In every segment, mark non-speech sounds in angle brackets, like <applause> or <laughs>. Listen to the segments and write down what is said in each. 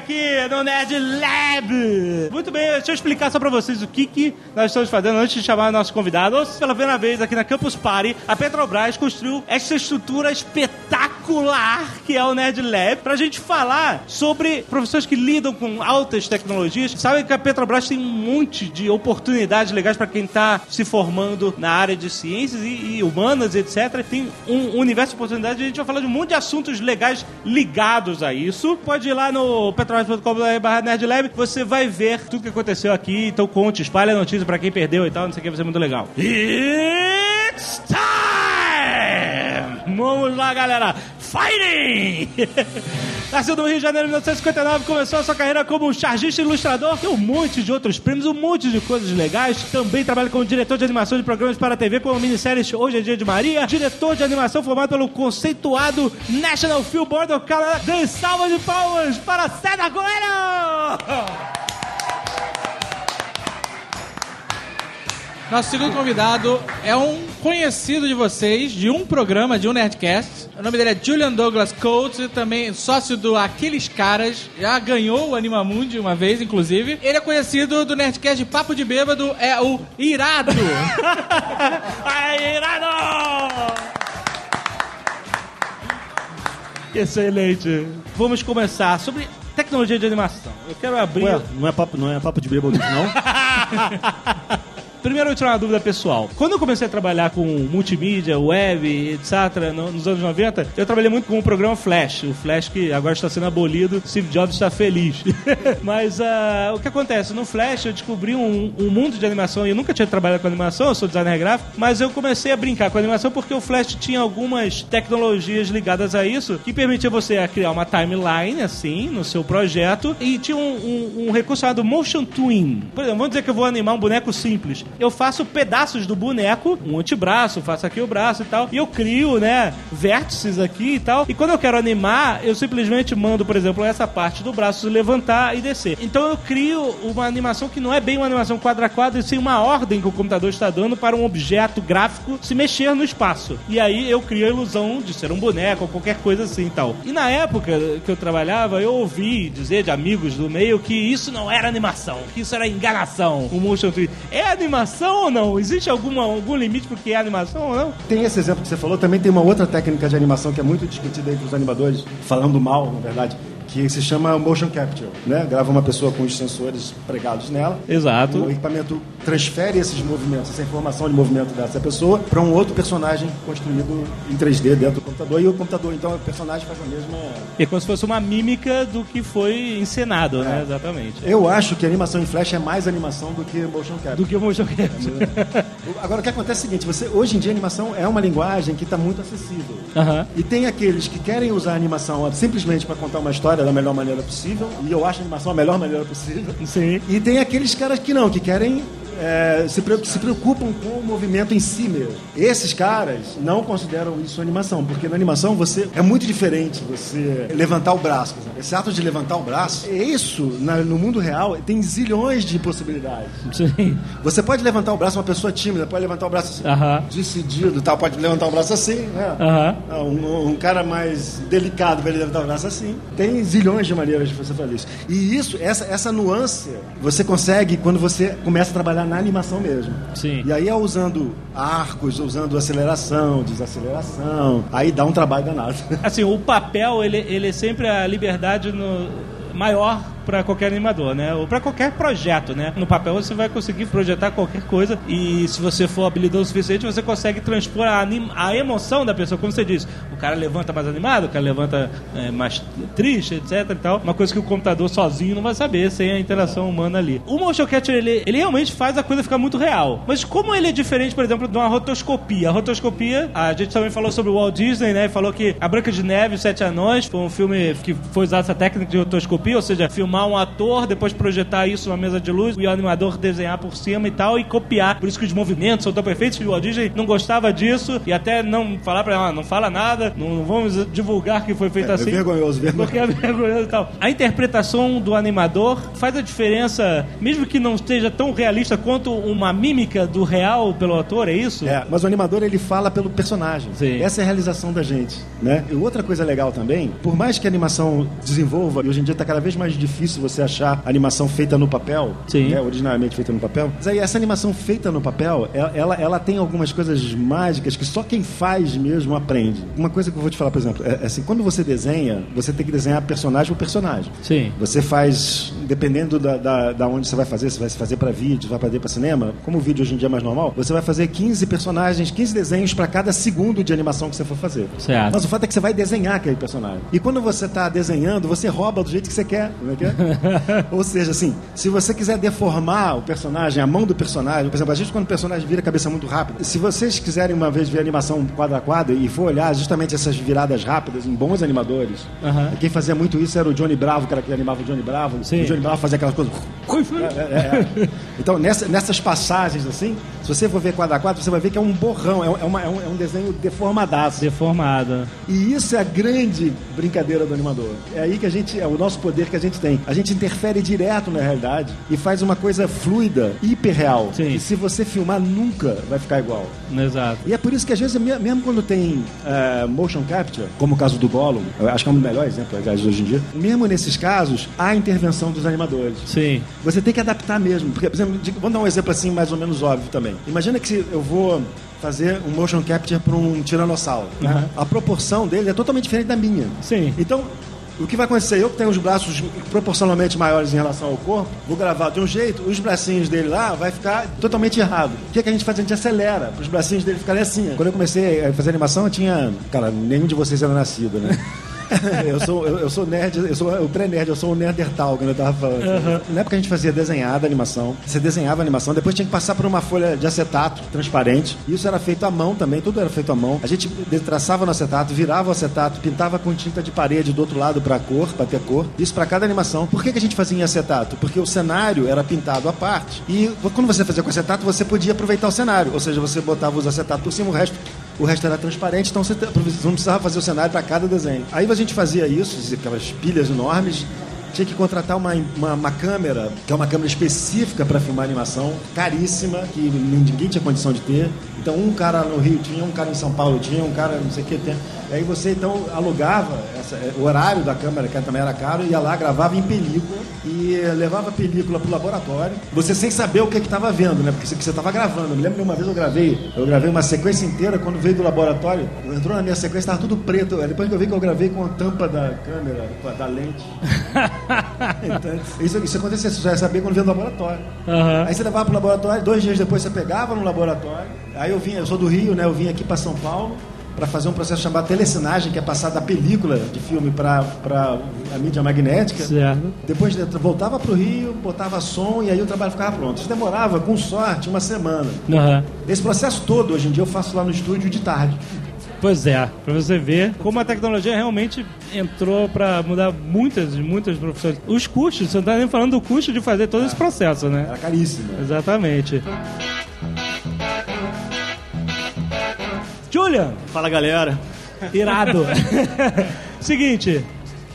Aqui no Nerd Lab. Muito bem, deixa eu explicar só pra vocês o que, que nós estamos fazendo antes de chamar nossos convidados. Pela primeira vez aqui na Campus Party, a Petrobras construiu essa estrutura espetacular que é o Nerd Lab pra gente falar sobre professores que lidam com altas tecnologias. Sabe que a Petrobras tem um monte de oportunidades legais pra quem tá se formando na área de ciências e, e humanas, etc. Tem um universo de oportunidades e a gente vai falar de um monte de assuntos legais ligados a isso. Pode ir lá no petrobras.com.br nerdlab, você vai ver tudo que aconteceu aqui. Então conte, espalhe a notícia pra quem perdeu e tal, não sei o que, vai ser muito legal. It's time! Vamos lá, galera! Fighting! <laughs> Nasceu no Rio de Janeiro em 1959, começou a sua carreira como chargista ilustrador, tem um monte de outros prêmios, um monte de coisas legais. Também trabalha como diretor de animação de programas para a TV, como a minissérie Hoje é Dia de Maria, diretor de animação formado pelo conceituado National Film Board of Canada. Dê salva de palmas para César Coelho! <laughs> Nosso segundo convidado é um conhecido de vocês, de um programa, de um Nerdcast. O nome dele é Julian Douglas Coates, também sócio do Aqueles Caras. Já ganhou o Animamundi uma vez, inclusive. Ele é conhecido do Nerdcast de Papo de Bêbado, é o Irado. <laughs> Aí, irado! Excelente. Vamos começar sobre tecnologia de animação. Eu quero abrir. Ué, não é papo, não é papo de bêbado, não? <laughs> Primeiro eu tirar uma dúvida pessoal. Quando eu comecei a trabalhar com multimídia, web, etc., no- nos anos 90, eu trabalhei muito com o programa Flash. O Flash que agora está sendo abolido, Steve Jobs está feliz. <laughs> Mas ah, o que acontece? No Flash eu descobri um, um mundo de animação eu nunca tinha trabalhado com animação, eu sou designer gráfico, mas eu comecei a brincar com animação porque o Flash tinha algumas tecnologias ligadas a isso que permitia você criar uma timeline, assim, no seu projeto e tinha um, um- um recurso chamado Motion Twin. Por exemplo, vamos dizer que eu vou animar um boneco simples. Eu faço pedaços do boneco, um antebraço, faço aqui o braço e tal, e eu crio, né, vértices aqui e tal. E quando eu quero animar, eu simplesmente mando, por exemplo, essa parte do braço levantar e descer. Então eu crio uma animação que não é bem uma animação quadra a quadra, e sim uma ordem que o computador está dando para um objeto gráfico se mexer no espaço. E aí eu crio a ilusão de ser um boneco ou qualquer coisa assim e tal. E na época que eu trabalhava, eu ouvi dizer de amigos do meio que isso não era animação, que isso era enganação, o motion twin. É animação ou não? Existe alguma, algum limite pro que é animação ou não? Tem esse exemplo que você falou, também tem uma outra técnica de animação que é muito discutida entre os animadores, falando mal, na verdade, que se chama motion capture, né? Grava uma pessoa com os sensores pregados nela. Exato. O equipamento transfere esses movimentos, essa informação de movimento dessa pessoa para um outro personagem construído em 3D dentro do computador e o computador, então, o personagem faz a mesma É como se fosse uma mímica do que foi encenado, né? Exatamente. Eu acho que animação em flash é mais animação do que motion capture. Do que o motion capture. Agora, o que acontece é o seguinte: você, hoje em dia, a animação é uma linguagem que está muito acessível. Aham. E tem aqueles que querem usar a animação simplesmente para contar uma história da melhor maneira possível, e eu acho a animação a melhor maneira possível. Sim. E tem aqueles caras que não, que querem. É, se, se preocupam com o movimento em si mesmo. Esses caras não consideram isso animação, porque na animação você é muito diferente você levantar o braço. Esse ato de levantar o braço, isso na- no mundo real tem zilhões de possibilidades. Sim. Você pode levantar o braço, uma pessoa tímida pode levantar o braço assim, Aham. decidido e tal, pode levantar o braço assim, né? Aham. Ah, Um, um cara mais delicado vai levantar o braço assim. Tem zilhões de maneiras de você fazer isso. E isso, essa, essa nuance, você consegue quando você começa a trabalhar na animação mesmo. Sim. E aí é usando arcos, usando aceleração, desaceleração, aí dá um trabalho danado. Assim, o papel, ele, ele é sempre a liberdade no, maior para qualquer animador, né? Ou para qualquer projeto, né? No papel você vai conseguir projetar qualquer coisa e se você for habilidoso o suficiente, você consegue transpor a, a emoção da pessoa. Como você disse, o cara levanta mais animado, o cara levanta é, mais triste, etc e tal. Uma coisa que o computador sozinho não vai saber sem a interação humana ali. O motion capture, ele, ele realmente faz a coisa ficar muito real. Mas como ele é diferente, por exemplo, de uma rotoscopia? A rotoscopia, a gente também falou sobre o Walt Disney, né? Falou que A Branca de Neve e Sete Anões foi um filme que foi usado essa técnica de rotoscopia, ou seja, filmar filmar um ator, depois projetar isso numa mesa de luz e o animador desenhar por cima e tal e copiar. Por isso que os movimentos são tão perfeitos. E o Walt Disney não gostava disso e até não falar pra ela, ah, não fala nada, não, vamos divulgar que foi feito É, é assim. vergonhoso, <laughs> vergonhoso. Porque é vergonhoso e tal. A interpretação do animador faz a diferença, mesmo que não esteja tão realista quanto uma mímica do real pelo ator, é isso? É, mas o animador ele fala pelo personagem. Sim. Essa é a realização da gente, né? E outra coisa legal também, por mais que a animação desenvolva, e hoje em dia está cada vez mais difícil você achar animação feita no papel, Sim. né? originalmente feita no papel. Mas aí essa animação feita no papel, ela, ela, tem algumas coisas mágicas que só quem faz mesmo aprende. Uma coisa que eu vou te falar, por exemplo, é, é assim, quando você desenha, você tem que desenhar personagem por personagem. Sim. Você faz, dependendo da, da, da onde você vai fazer, se vai fazer para vídeo, vai fazer para cinema, como o vídeo hoje em dia é mais normal, você vai fazer 15 personagens, 15 desenhos para cada segundo de animação que você for fazer. Certo. Mas o fato é que você vai desenhar aquele personagem. E quando você está desenhando, você rouba do jeito que você quer. Não <laughs> Ou seja, assim, se você quiser deformar o personagem, a mão do personagem, por exemplo, a gente quando o personagem vira a cabeça muito rápido, se vocês quiserem uma vez ver animação quadro a quadro e for olhar justamente essas viradas rápidas em bons animadores, Aham. quem fazia muito isso era o Johnny Bravo, que era que animava o Johnny Bravo. Sim. O Johnny Bravo fazia aquelas coisas. É, é, é. Então, nessa- nessas passagens assim, se você for ver quadro a quadro, você vai ver que é um borrão, é, um- é uma- é um, é um desenho deformadaço. Deformada. E isso é a grande brincadeira do animador. É aí que a gente, é o nosso poder que a gente tem. A gente interfere direto na realidade e faz uma coisa fluida, hiperreal. Sim. E se você filmar, nunca vai ficar igual. Exato. E é por isso que às vezes, me- mesmo quando tem eh, motion capture, como o caso do Gollum, eu acho que é um dos melhores exemplos, aliás, hoje em dia, mesmo nesses casos, há intervenção dos animadores. Sim. Você tem que adaptar mesmo. Porque, por exemplo, vamos dar um exemplo assim mais ou menos óbvio também. Imagina que se eu vou fazer um motion capture para um tiranossauro. né? Uhum. A proporção dele é totalmente diferente da minha. Sim. Então, o que vai acontecer? Eu que tenho os braços proporcionalmente maiores em relação ao corpo, vou gravar de um jeito, os bracinhos dele lá vai ficar totalmente errado. O que, é que a gente faz? A gente acelera para os bracinhos dele ficarem assim. Quando eu comecei a fazer animação, eu tinha. Cara, nenhum de vocês era nascido, né? <laughs> <laughs> eu, sou, eu, eu sou nerd, eu sou o pré-nerd, eu sou o nerdertal, quando eu tava falando. Na época a gente fazia desenhada animação, você desenhava a animação, depois tinha que passar por uma folha de acetato transparente. Isso era feito à mão também, tudo era feito à mão. A gente traçava no acetato, virava o acetato, pintava com tinta de parede do outro lado para cor, para ter cor. Isso para cada animação. Por que, que a gente fazia em acetato? Porque o cenário era pintado à parte. E quando você fazia com acetato, você podia aproveitar o cenário. Ou seja, você botava os acetatos por cima, o resto o resto era transparente, então você não precisava fazer o cenário para cada desenho. Aí a gente fazia isso, aquelas pilhas enormes, tinha que contratar uma, uma, uma câmera, que é uma câmera específica para filmar animação, caríssima, que ninguém tinha condição de ter. Então um cara no Rio tinha, um cara em São Paulo tinha, um cara não sei o que tem. Aí você então alugava essa- o horário da câmera, que também era caro, ia lá, gravava em película e levava a película pro laboratório. Você sem saber o que estava vendo, né? Porque você- estava gravando. Me lembro que uma vez eu gravei, eu gravei uma sequência inteira, quando veio do laboratório, entrou na minha sequência, estava tudo preto. Depois que eu vi que eu gravei com a tampa da câmera, da lente. <laughs> Então, isso, isso acontecia, você já ia saber quando veio do laboratório. Aham. Aí você levava pro laboratório, dois dias depois você pegava no laboratório. Aí eu vinha, eu sou do Rio, né? Eu vim aqui para São Paulo para fazer um processo chamado telecinagem, que é passar da película de filme para a mídia magnética. Certo. Depois de- voltava para o Rio, botava som e aí o trabalho ficava pronto. Isso demorava, com sorte, uma semana. Aham. Esse processo todo, hoje em dia, eu faço lá no estúdio de tarde. Pois é, pra você ver como a tecnologia realmente entrou pra mudar muitas, muitas profissões. Os custos, você não tá nem falando do custo de fazer todo esse processo, né? Era caríssimo. Exatamente. Julian, Fala galera. irado. <laughs> Seguinte,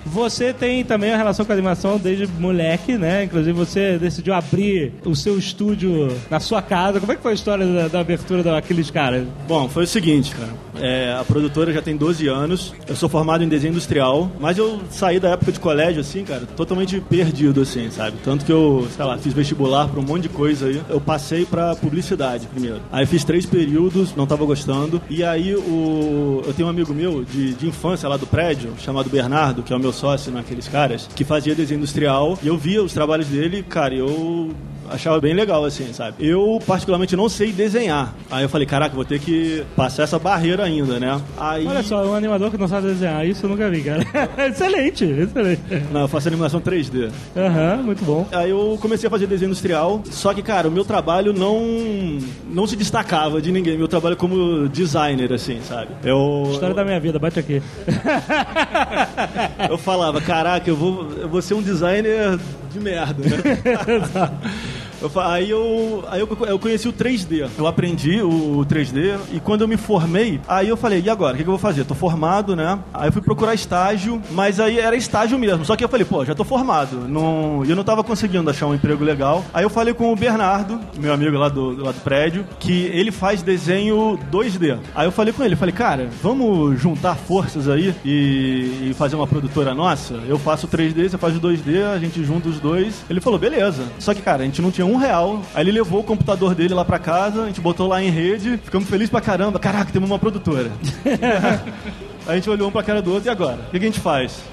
você tem também a relação com a animação desde moleque, né? Inclusive você decidiu abrir o seu estúdio na sua casa. Como é que foi a história da, da abertura daqueles caras? Bom, foi o seguinte, cara. É, a produtora já tem 12 anos. Eu sou formado em desenho industrial, mas eu saí da época de colégio, assim, cara, totalmente perdido, assim, sabe? Tanto que eu, sei lá, fiz vestibular pra um monte de coisa aí. Eu passei pra publicidade primeiro. Aí fiz três períodos, não tava gostando. E aí o... eu tenho um amigo meu de, de infância lá do prédio, chamado Bernardo, que é o meu sócio naqueles caras, que fazia desenho industrial. E eu via os trabalhos dele, cara, eu achava bem legal, assim, sabe? Eu, particularmente, não sei desenhar. Aí eu falei, caraca, vou ter que passar essa barreira ainda, né? Aí... Olha só, um animador que não sabe desenhar, isso eu nunca vi, cara. <laughs> excelente, excelente. Não, eu faço animação 3D. Aham, muito bom. Aí eu comecei a fazer desenho industrial, só que, cara, o meu trabalho não, não se destacava de ninguém. Meu trabalho como designer, assim, sabe? Eu, História da minha vida, bate aqui. <laughs> eu falava, caraca, eu vou, eu vou ser um designer de merda, né? <laughs> <laughs> Eu aí eu, aí eu, eu conheci o 3D. Eu aprendi o 3D e quando eu me formei, aí eu falei, e agora? O que, que eu vou fazer? Tô formado, né? Aí eu fui procurar estágio, mas aí era estágio mesmo. Só que eu falei, pô, já tô formado. Não, eu não tava conseguindo achar um emprego legal. Aí eu falei com o Bernardo, meu amigo lá do, lá do prédio, que ele faz desenho 2D. Aí eu falei com ele, falei, cara, vamos juntar forças aí e, e fazer uma produtora nossa? Eu faço 3D, você faz o 2D, a gente junta os dois. Ele falou, beleza. Só que, cara, a gente não tinha um real. Aí ele levou o computador dele lá pra casa, a gente botou lá em rede, ficamos felizes pra caramba. Caraca, temos uma produtora. <laughs> A gente olhou um pra cara do outro, e agora? O que a gente faz?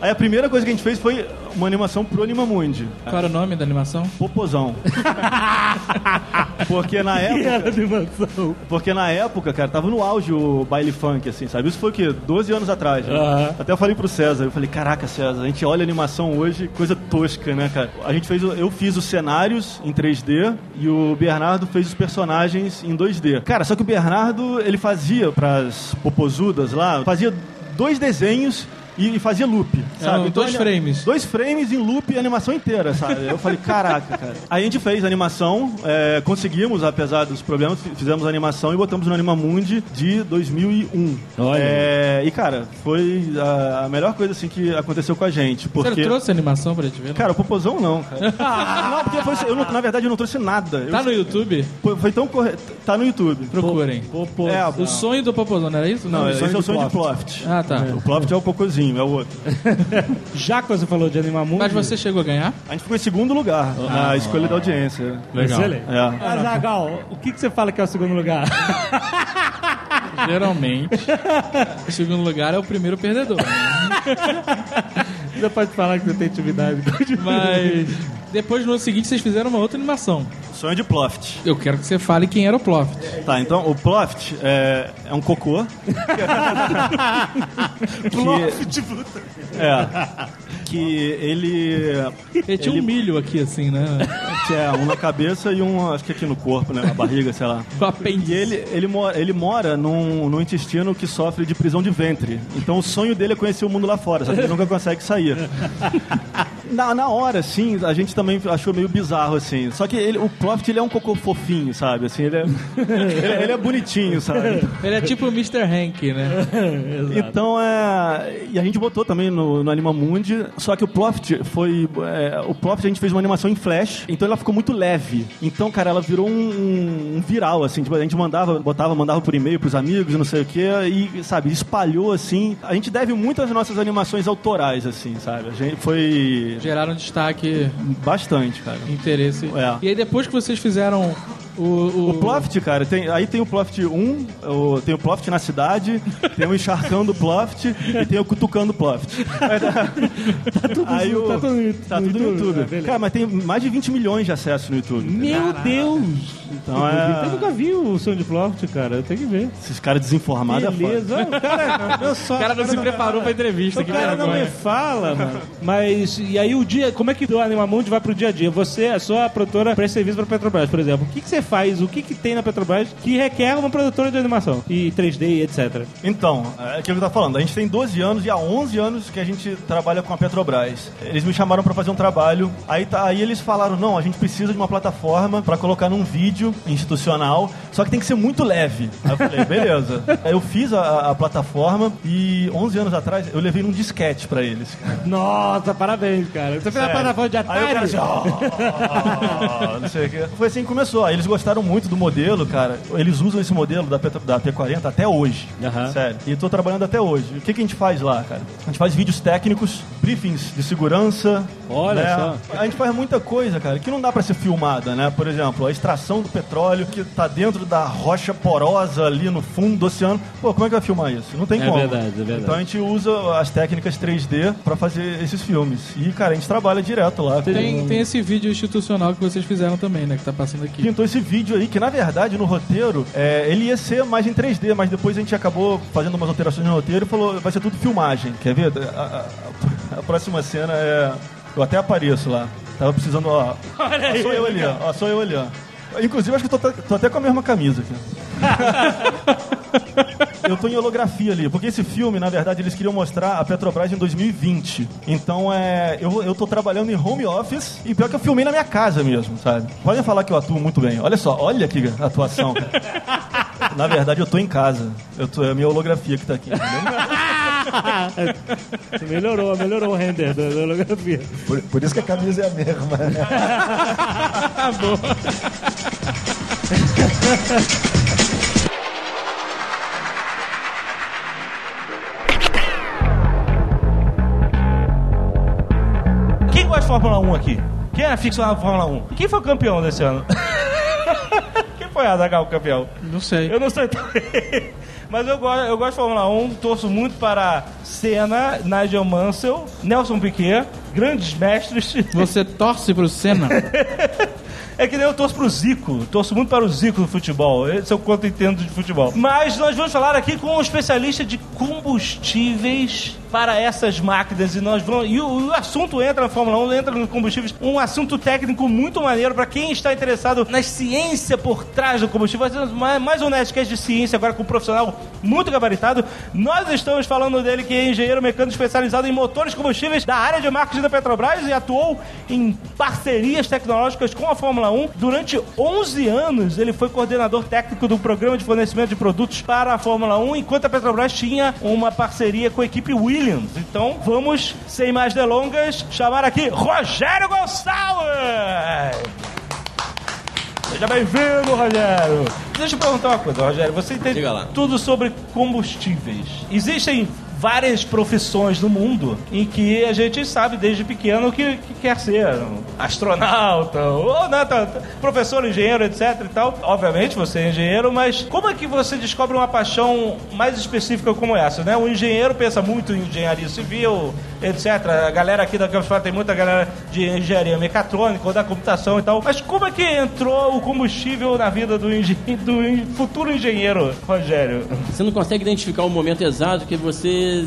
Aí a primeira coisa que a gente fez foi uma animação pro Animamundi. Qual era o nome da animação? Popozão. <laughs> Porque na época. era animação. Porque na época, cara, tava no auge o baile funk, assim, sabe? Isso foi o quê? 12 anos atrás. né? Aham. Até eu falei pro César, eu falei, caraca, César, a gente olha a animação hoje, coisa tosca, né, cara? A gente fez, eu fiz os cenários em 3D e o Bernardo fez os personagens em 2D. Cara, só que o Bernardo, ele fazia pras popozudas lá, fazia dois desenhos e, e fazia loop, sabe? Eram dois ele- frames. Dois frames em loop e animação inteira, sabe? Eu falei, caraca, cara. Aí a gente fez a animação, é, conseguimos, apesar dos problemas, fi- fizemos a animação e botamos no Animamundi de 2001. Olha. É, e, cara, foi a, a melhor coisa, assim, que aconteceu com a gente. Porque... Você trouxe a animação pra gente ver? Cara, o Popozão não, cara. <laughs> não, porque foi, eu não- na verdade eu não trouxe nada. Eu- Tá no YouTube? foi, foi tão correto. Tá no YouTube. Procurem. É, O sonho do Popozão, não era isso? não, esse é o sonho de Ploft. Ploft. Ah, tá. O Ploft é o cocôzinho, é o outro. <laughs> Já que você falou de Animamundi... Mas você chegou a ganhar? A gente ficou em segundo lugar na escolha da audiência. Excelente. É. Azagal, o que, que você fala que é o segundo lugar? <laughs> Geralmente. o segundo lugar é o primeiro perdedor. <laughs> Você pode falar que você tem intimidade. Mas depois no ano seguinte vocês fizeram uma outra animação. Sonho de Ploft. Eu quero que você fale quem era o Ploft. Tá, então o Ploft é, é um cocô. <laughs> que, é. Que ele. Ele tinha um milho aqui, assim, né? É, um na cabeça e um, acho que aqui no corpo, né? Na barriga, sei lá. O <laughs> apêndice. E ele, ele, mora, ele mora num, num intestino que sofre de prisão de ventre. Então o sonho dele é conhecer o mundo lá fora, só que ele nunca consegue sair. <laughs> Na, na hora, assim, a gente também achou meio bizarro, assim. Só que ele, o Ploft, ele é um cocô fofinho, sabe? Assim, ele é, <laughs> ele, ele é bonitinho, sabe? <laughs> Ele é tipo o Mr. Hank, né? <laughs> Então é. E a gente botou também no, no Animamundi. Só que o Ploft foi. é, o Ploft a gente fez uma animação em flash, então ela ficou muito leve. Então, cara, ela virou um, um- um viral, assim. Tipo, a gente mandava, botava, mandava por e-mail pros amigos, não sei o quê, e, sabe, espalhou assim. A gente deve muito às nossas animações autorais, assim, sabe? A gente foi. Geraram destaque, Bastante, cara. interesse. É. E aí depois que vocês fizeram o... O, O Ploft, cara, tem, aí tem o Ploft 1, o- tem o Ploft na cidade, <laughs> tem o Encharcando Ploft e tem o Cutucando Ploft. <laughs> tá tudo, aí o, tá tudo no- tá no tudo YouTube, YouTube. Beleza. cara, mas tem mais de 20 milhões de acessos no YouTube. Meu Deus! Então é- Eu nunca vi o som de Ploft, cara. Eu tenho que ver. Esses caras desinformados é foda. Beleza. O cara, meu só, O cara não se preparou pra entrevista, O que cara não me fala, mano. Mas, e aí o dia, como é que o Animamundi vai pro dia a dia? Você, a sua produtora, presta serviço pra Petrobras, por exemplo. O que, que você faz? O que, que tem na Petrobras que requer uma produtora de animação? E 3D e etc. Então, é aquilo que eu tava falando. A gente tem 12 anos e há 11 anos que a gente trabalha com a Petrobras. Eles me chamaram pra fazer um trabalho. Aí, tá, aí eles falaram: não, a gente precisa de uma plataforma pra colocar num vídeo institucional, só que tem que ser muito leve. Aí eu falei: <laughs> beleza. Aí eu fiz a, a plataforma e 11 anos atrás eu levei num disquete pra eles. Nossa, parabéns, cara. Você fez a plataforma de Aí o cara Atari? assim, "Oh", não sei o quê. Foi assim que começou. Aí eles gostaram muito do modelo, cara. Eles usam esse modelo da, Petro, da P40 até hoje. Aham. Sério. E tô trabalhando até hoje. O que, que a gente faz lá, cara? A gente faz vídeos técnicos, briefings de segurança. Olha né? só. A gente faz muita coisa, cara, que não dá pra ser filmada, né? Por exemplo, a extração do petróleo que tá dentro da rocha porosa ali no fundo do oceano. Pô, como é que vai filmar isso? Não tem É como. verdade, é verdade. Então a gente usa as técnicas 3D pra fazer esses filmes. E, cara, a gente trabalha direto lá. Tem, tem esse vídeo institucional que vocês fizeram também, né? Que tá passando aqui. pintou esse vídeo aí, que na verdade no roteiro é, ele ia ser mais em 3D, mas depois a gente acabou fazendo umas alterações no roteiro e falou: vai ser tudo filmagem. Quer ver? A, a- a próxima cena é. Eu até apareço lá. Tava precisando, ó. Olha aí. Sou eu ali, ó. ó. Sou eu ali, ó. Inclusive, acho que eu tô, tô até com a mesma camisa aqui. <laughs> Eu tô em holografia ali, porque esse filme, na verdade, eles queriam mostrar a Petrobras em 2020. Então, é, eu, eu tô trabalhando em home office e pior que eu filmei na minha casa mesmo, sabe? Podem falar que eu atuo muito bem. Olha só, olha aqui a atuação. cara. Na verdade, eu tô em casa. Eu tô, é a minha holografia que tá aqui, <laughs> melhorou, melhorou o render da, holografia. Por, por isso que a camisa é a mesma. <laughs> Quem <laughs> Fórmula 1 aqui? Quem é aficionado à Fórmula 1? Quem foi o campeão desse ano? <laughs> Quem foi a Zagal campeão? Não sei. Eu não sei também. Mas eu gosto, eu gosto de Fórmula 1, torço muito para Senna, Nigel Mansell, Nelson Piquet, grandes mestres. Você torce pro Senna? <laughs> É que nem eu torço pro Zico, torço muito para o Zico do futebol. Esse é o quanto entendo de futebol. Mas nós vamos falar aqui com um especialista de combustíveis para essas máquinas e nós vamos e o, o assunto entra na Fórmula 1, entra no combustíveis, um assunto técnico muito maneiro para quem está interessado na ciência por trás do combustível. Ser mais, mais um Nerdcast de ciência agora com um profissional muito gabaritado. Nós estamos falando dele que é engenheiro mecânico especializado em motores combustíveis da área de marketing da Petrobras e atuou em parcerias tecnológicas com a Fórmula 1. Durante 11 anos, ele foi coordenador técnico do programa de fornecimento de produtos para a Fórmula 1, enquanto a Petrobras tinha uma parceria com a equipe Williams. Então, vamos, sem mais delongas, chamar aqui Rogério Gonçalves! Seja bem-vindo, Rogério. Deixa eu perguntar uma coisa, Rogério. Você entende tudo sobre combustíveis. Existem várias profissões no mundo em que a gente sabe desde pequeno que, que quer ser astronauta ou né, tá- tá- professor, engenheiro, etc e tal. Obviamente você é engenheiro, mas como é que você descobre uma paixão mais específica como essa, né? O engenheiro pensa muito em engenharia civil, etc. A galera aqui da Campus Party tem muita galera de engenharia mecatrônica ou da computação e tal. Mas como é que entrou o combustível na vida do, engen- do futuro engenheiro, Rogério? Você não consegue identificar o momento exato que você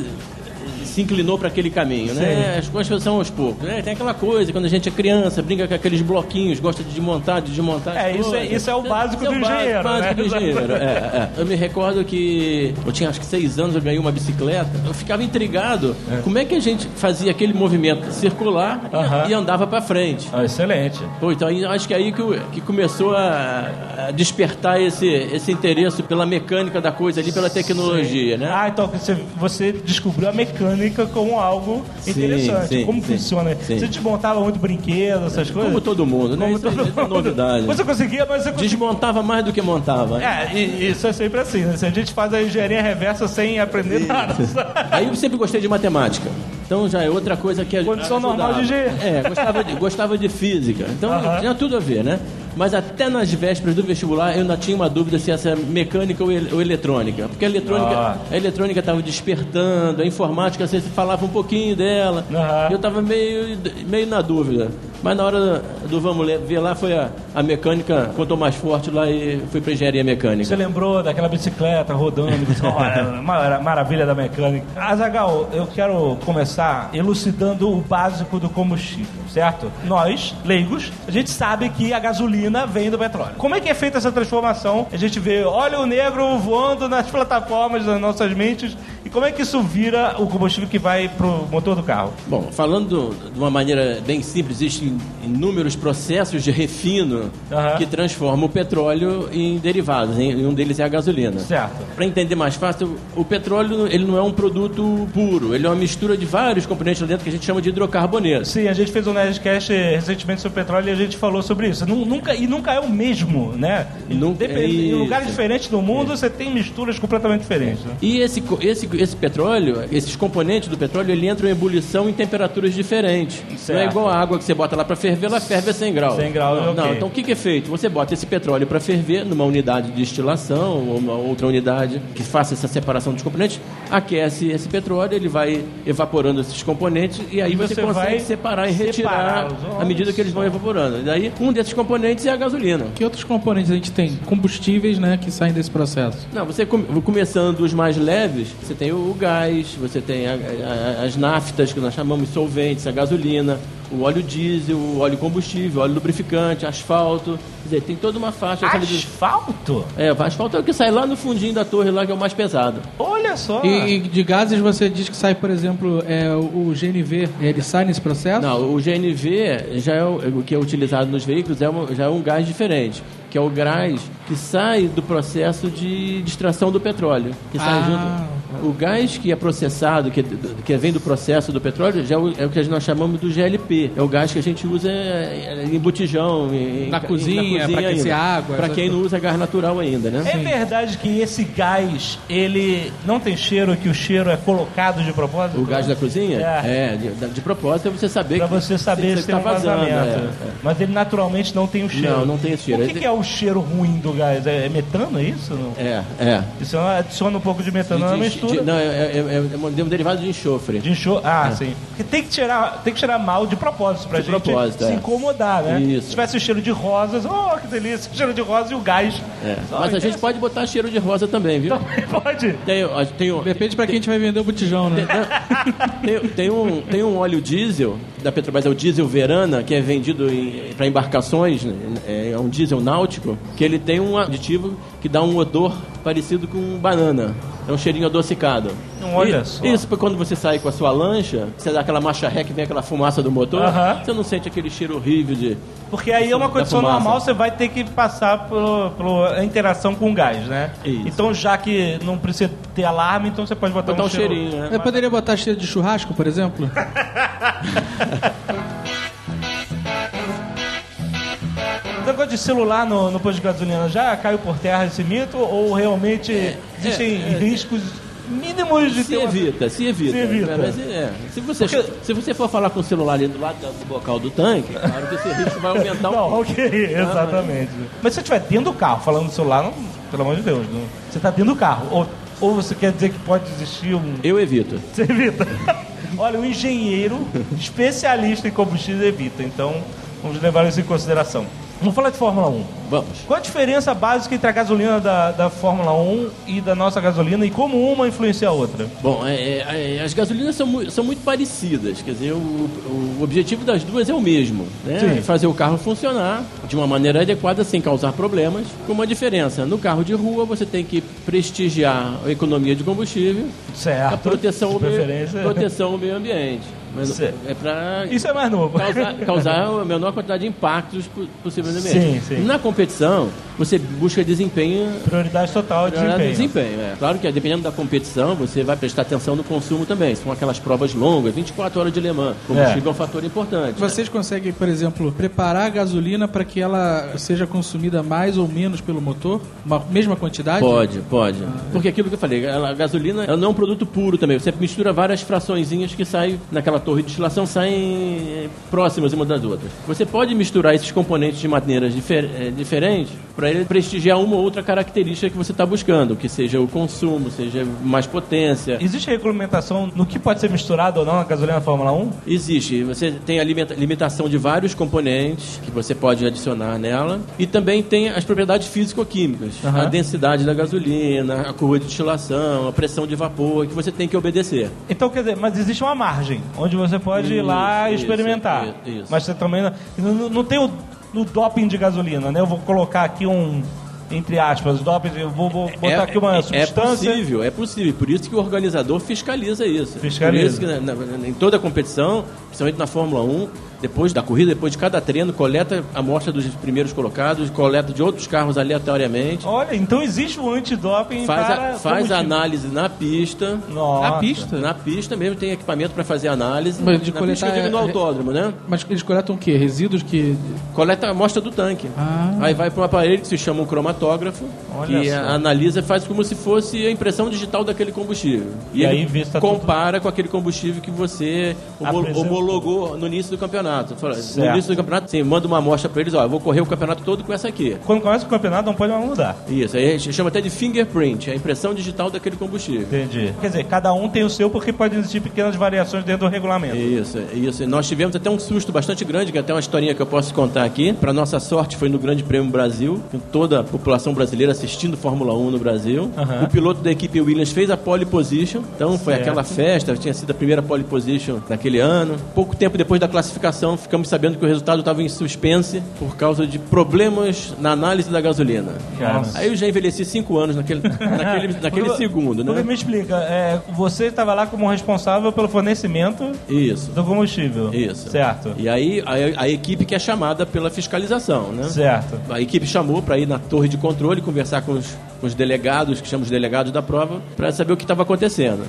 se inclinou para aquele caminho, né? As coisas são aos poucos. né? Tem aquela coisa, quando a gente é criança, brinca com aqueles bloquinhos, gosta de desmontar, de desmontar. É, isso é- isso é o básico Isso do engenheiro, básico né? do engenheiro, é, é. Eu me recordo que eu tinha acho que seis anos, eu ganhei uma bicicleta. Eu ficava intrigado como é que a gente fazia aquele movimento circular e- Aham. e, andava para frente. Ah, excelente. Pô, então acho que é aí que, que começou a, a despertar esse, esse interesse pela mecânica da coisa ali, pela tecnologia, né? Ah, então você, você descobriu a mecânica como algo Sim, interessante. sim, como sim, funciona? Você desmontava muito brinquedo, essas coisas? Como todo mundo, né? Como Isso, é- todo isso é mundo. novidade. Você conseguia, mas você conseguia. Desmontava mais do que montava. É, e- isso é sempre assim, né? Se a gente faz a engenharia reversa sem aprender nada. <laughs> Aí eu sempre gostei de matemática. Então já é outra coisa que a Condição normal de engenheiro. É, gostava de, gostava de física. Então Aham. tinha tudo a ver, né? Mas até nas vésperas do vestibular eu ainda tinha uma dúvida se essa é mecânica ou, el- ou eletrônica. Porque a eletrônica Ah. a eletrônica estava despertando, a informática você falava um pouquinho dela. Aham. Eu estava meio, meio na dúvida. Mas na hora do vamos ver lá foi a, a mecânica contou mais forte lá e fui para engenharia mecânica. Você lembrou daquela bicicleta rodando, <laughs> mara- maravilha da mecânica. Azagal, eu quero começar elucidando o básico do combustível, certo? Nós, leigos, a gente sabe que a gasolina vem do petróleo. Como é que é feita essa transformação? A gente vê óleo negro voando nas plataformas das nossas mentes. E como é que isso vira o combustível que vai pro motor do carro? Bom, falando de uma maneira bem simples, existem inúmeros processos de refino Aham. que transformam o petróleo em derivados. E um deles é a gasolina. Certo. Para entender mais fácil, o petróleo ele não é um produto puro. Ele é uma mistura de vários componentes lá dentro que a gente chama de hidrocarbonetos. Sim, a gente fez um Nerdcast recentemente sobre petróleo e a gente falou sobre isso. Nu- Nunca, e nunca é o mesmo, né? Nunca- Depende- em lugares diferentes do mundo, você tem misturas completamente diferentes. Né? E esse, esse, esse petróleo, esses componentes do petróleo, ele entram em ebulição em temperaturas diferentes. Não é Certo. igual a água que você bota lá para ferver, ela ferve a 100 graus. 100 graus, não, ok. não, então o que, que é feito? Você bota esse petróleo para ferver numa unidade de destilação ou uma outra unidade que faça essa separação dos componentes, aquece esse petróleo, ele vai evaporando esses componentes e aí E você, você consegue vai separar e retirar os- à medida que eles vão evaporando. E daí, um desses componentes é a gasolina. Que outros componentes a gente tem? Combustíveis, né, que saem desse processo. Não, você come- começando dos mais leves, você tem o gás, você tem a- a- as naftas, que nós chamamos de solventes, a gasolina, o óleo diesel, o óleo combustível, óleo lubrificante, asfalto. Quer dizer, tem toda uma faixa. sabe, de- Asfalto? É, o asfalto é o que sai lá no fundinho da torre, lá que é o mais pesado. Olha só. E, e de gases você diz que sai, por exemplo, é, o, GNV, ele sai nesse processo? Não, o GNV já é o, o que é utilizado nos veículos é uma- já é um gás diferente, que é o gás que sai do processo de extração do petróleo, que sai Ah. junto. O gás que é processado, que, que vem do processo do petróleo, já é o, é o que nós chamamos do GLP. É o gás que a gente usa é, em botijão, em, Na em- cozinha, pra aquecer ainda. água, Pra essas quem não usa gás natural ainda, né? É verdade que esse gás, ele não tem cheiro, que o cheiro é colocado de propósito? O gás da cozinha? É. É, de, de propósito é você saber Pra que você saber se, você tem um tá vazando, vazamento. é, é. Mas ele naturalmente não tem o cheiro. Não, não tem esse cheiro. O que, que é o cheiro ruim do gás? É, é metano, é isso? Não? É, é. Isso adiciona um pouco de metano na mistura. De- não, é, é, é- é um derivado de enxofre. De enxo... Ah, sim. Porque tem que tirar, tem que tirar mal de propósito pra De gente propósito, se é. incomodar, né? Isso. Se tivesse cheiro de rosas, oh, que delícia, cheiro de rosa e o gás. É. Mas a gente pode botar cheiro de rosa também, viu? Pode. Tem, ó, tem, um- Depende pra quem a gente vai vender o botijão, né? tem, tem um, tem um óleo diesel da Petrobras, é o diesel Verana, que é vendido para embarcações, né? é um diesel náutico, que ele tem um aditivo que dá um odor parecido com banana. É um cheirinho adocicado. Olha E- só. Isso, pra quando você sai com a sua lancha, você dá aquela marcha ré que vem aquela fumaça do motor, Aham. você não sente aquele cheiro horrível de... Porque aí é uma condição normal, você vai ter que passar pelo, pela interação com o gás, né? Isso. Então, já que não precisa ter alarme, então você pode botar, Botar um cheiro- cheirinho, né? Eu poderia botar cheiro de churrasco, por exemplo? <laughs> <laughs> O negócio de celular no, no posto de gasolina já caiu por terra esse mito? Ou realmente existem é, é. riscos mínimos de Se ter uma- evita, se evita. Se evita. Mas, é, se, você, Porque- se você for falar com o celular ali do lado do bocal do tanque, claro que esse risco vai aumentar um Não, pouco. ok, exatamente. Mas se você estiver dentro do carro falando no celular, não, pelo amor de Deus, não. você está dentro do carro. Ou, ou você quer dizer que pode existir um. Eu evito. Você evita. Olha, um engenheiro especialista em combustível evita. Então, vamos levar isso em consideração. Vamos falar de Fórmula 1. Vamos. Qual a diferença básica entre a gasolina da, da Fórmula 1 e da nossa gasolina e como uma influencia a outra? Bom, é, é, é, as gasolinas são, são muito parecidas, quer dizer, o, o objetivo das duas é o mesmo, né? É Fazer o carro funcionar de uma maneira adequada sem causar problemas, com uma diferença. No carro de rua você tem que prestigiar a economia de combustível, Certo. a proteção, ao meio, proteção ao meio ambiente. Mas Certo. é para Isso é mais novo. causar, <laughs> causar a menor quantidade de impactos po- possível no Sim, ambiente. sim. Na competição, você busca desempenho Prioridade total de desempenho. desempenho, é. Claro que dependendo da competição, você vai prestar atenção no consumo também. São aquelas provas longas, 24 horas de Le Mans. Combustível é, um fator importante. Vocês conseguem, por exemplo, preparar a gasolina para que ela seja consumida mais ou menos pelo motor? Uma mesma quantidade? Pode, pode. Porque aquilo que eu falei, a gasolina ela não é um produto puro também. Você mistura várias fraçõezinhas que saem naquela torre de destilação, saem eh, próximas umas das outras. Você pode misturar esses componentes de maneiras difer- eh, diferentes para ele prestigiar uma ou outra característica que você está buscando, que seja o consumo, seja mais potência. Existe regulamentação no que pode ser misturado ou não na gasolina Fórmula 1? Existe. Você tem a limita- limitação de vários componentes que você pode adicionar nela. E também tem as propriedades físico-químicas. Aham. A densidade da gasolina, a curva de destilação, a pressão de vapor, que você tem que obedecer. Então, quer dizer, mas existe uma margem onde você pode ir lá e Isso, experimentar. isso, isso. Mas você também não, não, tem o, o doping de gasolina, né? Eu vou colocar aqui um entre aspas, doping, eu vou, vou botar aqui uma é, substância. É possível, é possível. Por isso que o organizador fiscaliza isso. Fiscaliza. Por isso que na- na- em toda a competição, principalmente na Fórmula 1, depois da corrida, depois de cada treino, coleta a amostra dos primeiros colocados, coleta de outros carros aleatoriamente. Olha, então existe um antidoping Faz, para a, faz a análise na pista. Nossa. Na pista? Na pista mesmo tem equipamento para fazer análise. Mas de na coletar pista no é- autódromo, né? Mas eles coletam o quê? Resíduos que. Coleta a amostra do tanque. Ah. Aí vai para um aparelho que se chama um cromatógrafo, Olha que só. analisa, faz como se fosse a impressão digital daquele combustível. E aí se tá compara com aquele combustível que você homologou no início do campeonato. Fala, No início do campeonato, você manda uma amostra para eles, ó, eu vou correr o campeonato todo com essa aqui. Quando começa o campeonato, não pode mais mudar. Isso, aí a gente chama até de fingerprint, a impressão digital daquele combustível. Entendi. Quer dizer, cada um tem o seu porque pode existir pequenas variações dentro do regulamento. Isso, isso. E nós tivemos até um susto bastante grande, que é até uma historinha que eu posso contar aqui. Para nossa sorte, foi no Grande Prêmio Brasil, com toda a população brasileira assistindo Fórmula 1 no Brasil. Aham. O piloto da equipe Williams fez a pole position, então foi Certo. aquela festa, tinha sido a primeira pole position naquele ano. Pouco tempo depois da classificação, ficamos sabendo que o resultado estava em suspense por causa de problemas na análise da gasolina. Cara. Aí eu já envelheci cinco anos naquele, naquele, <laughs> naquele Porque- segundo, Porque né? me explica, é, você estava lá como responsável pelo fornecimento Isso. do combustível. Isso. Certo. E aí a, a equipe que é chamada pela fiscalização, né? Certo. A equipe chamou para ir na torre de controle conversar com os, com os delegados, que chamamos de delegados da prova, para saber o que estava acontecendo.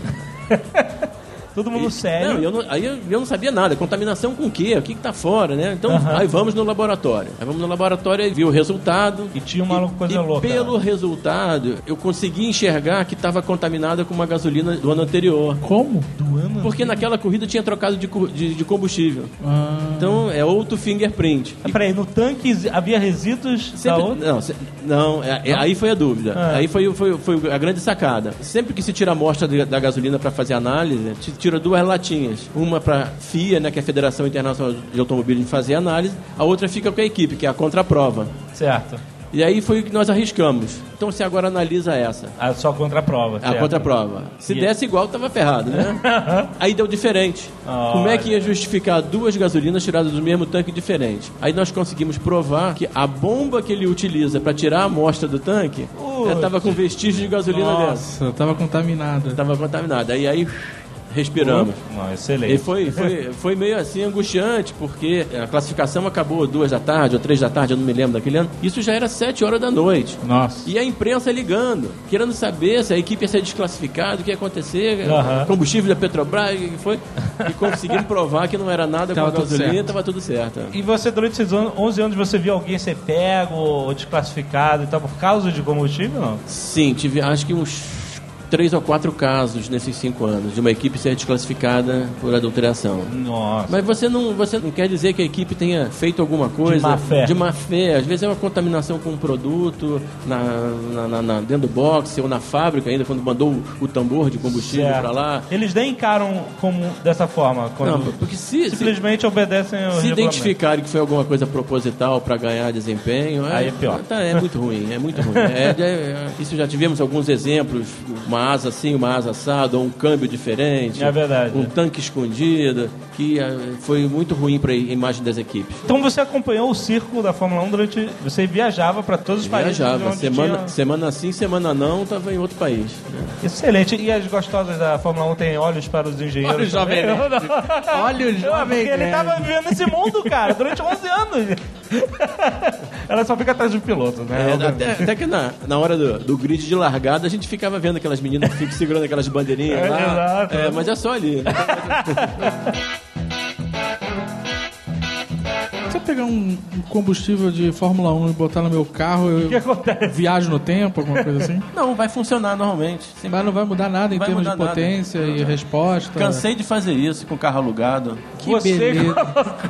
<laughs> Todo mundo sério. Não, eu não, aí eu, não sabia nada. Contaminação com o quê? O que está fora, né? Então, aí vamos no laboratório. Aí vamos no laboratório e vi o resultado. E tinha uma coisa e louca. pelo resultado, eu consegui enxergar que estava contaminada com uma gasolina do ano anterior. Como? Do ano? Porque naquela corrida tinha trocado de, de, de combustível. Ah. Então, é outro fingerprint. Ah, Peraí, no tanque havia resíduos da Sempre- outra? não, se- não é- é- aí foi a dúvida. Ah. Aí foi, foi, foi a grande sacada. Sempre que se tira a amostra da gasolina para fazer análise, se tira duas latinhas. Uma para FIA, né, que é a Federação Internacional de Automobilismo, fazer análise. A outra fica com a equipe, que é a contraprova. Certo. E aí foi o que nós arriscamos. Então você agora analisa essa. Ah, só contra a prova. A contraprova. Se E- desse igual, tava ferrado, né? <laughs> Aí deu diferente. Como é que ia justificar duas gasolinas tiradas do mesmo tanque diferente? Aí nós conseguimos provar que a bomba que ele utiliza para tirar a amostra do tanque estava com vestígio de gasolina dentro. Nossa, tava contaminada. Estava contaminada. Aí aí respiramos. Não, E excelente. foi, foi, foi meio assim angustiante, porque a classificação acabou duas da tarde ou três da tarde, eu não me lembro daquele ano. Isso já era sete horas da noite. Nossa. E a imprensa ligando, querendo saber se a equipe ia ser desclassificada, o que ia acontecer, Aham. combustível da Petrobras, o que foi. E conseguimos provar que não era nada Tava com a tudo gasolina, certo. estava tudo certo. E você, durante esses anos- 11 anos, você viu alguém ser pego ou desclassificado e tal por causa de combustível, não? Sim, tive acho que uns três ou quatro casos nesses cinco anos de uma equipe ser desclassificada por adulteração. Nossa. Mas você não, você não quer dizer que a equipe tenha feito alguma coisa má fé. de má fé. Às vezes é uma contaminação com um produto na, na- na- dentro do boxe ou na fábrica ainda, quando mandou o, o tambor de combustível para lá. Eles nem encaram como dessa forma. Quando Não, porque se, se, simplesmente obedecem ao se identificarem que foi alguma coisa proposital para ganhar desempenho, Aí é pior. tá, é muito ruim, é muito ruim. <laughs> É, é- isso já tivemos alguns exemplos, uma asa assim, uma asa assada, ou um câmbio diferente. É verdade. Um tanque escondido, que eh, foi muito ruim para a imagem das equipes. Então você acompanhou o circo da Fórmula 1 durante. Você viajava para todos os países. Viajava, semana, tinha- semana sim, semana não, estava em outro país. né? Excelente. E as gostosas da Fórmula 1 têm olhos para os engenheiros. Olha o Jovem? Nerd. <laughs> Olha o Jovem porque ele estava vivendo esse mundo, cara, durante 11 anos. <laughs> Ela só fica atrás do piloto, né? É, até, até que na, na hora do, do grid de largada a gente ficava vendo aquelas meninas que ficam segurando aquelas bandeirinhas É, lá. exato. É, mas é só ali. <laughs> pegar um combustível de Fórmula 1 e botar no meu carro, eu <laughs> O que acontece? viajo no tempo, alguma coisa assim? <laughs> Não, vai funcionar normalmente. Sempre Mas não vai mudar nada em Vai termos de mudar nada. potência e resposta. Cansei de fazer isso com carro alugado. Que Você beleza.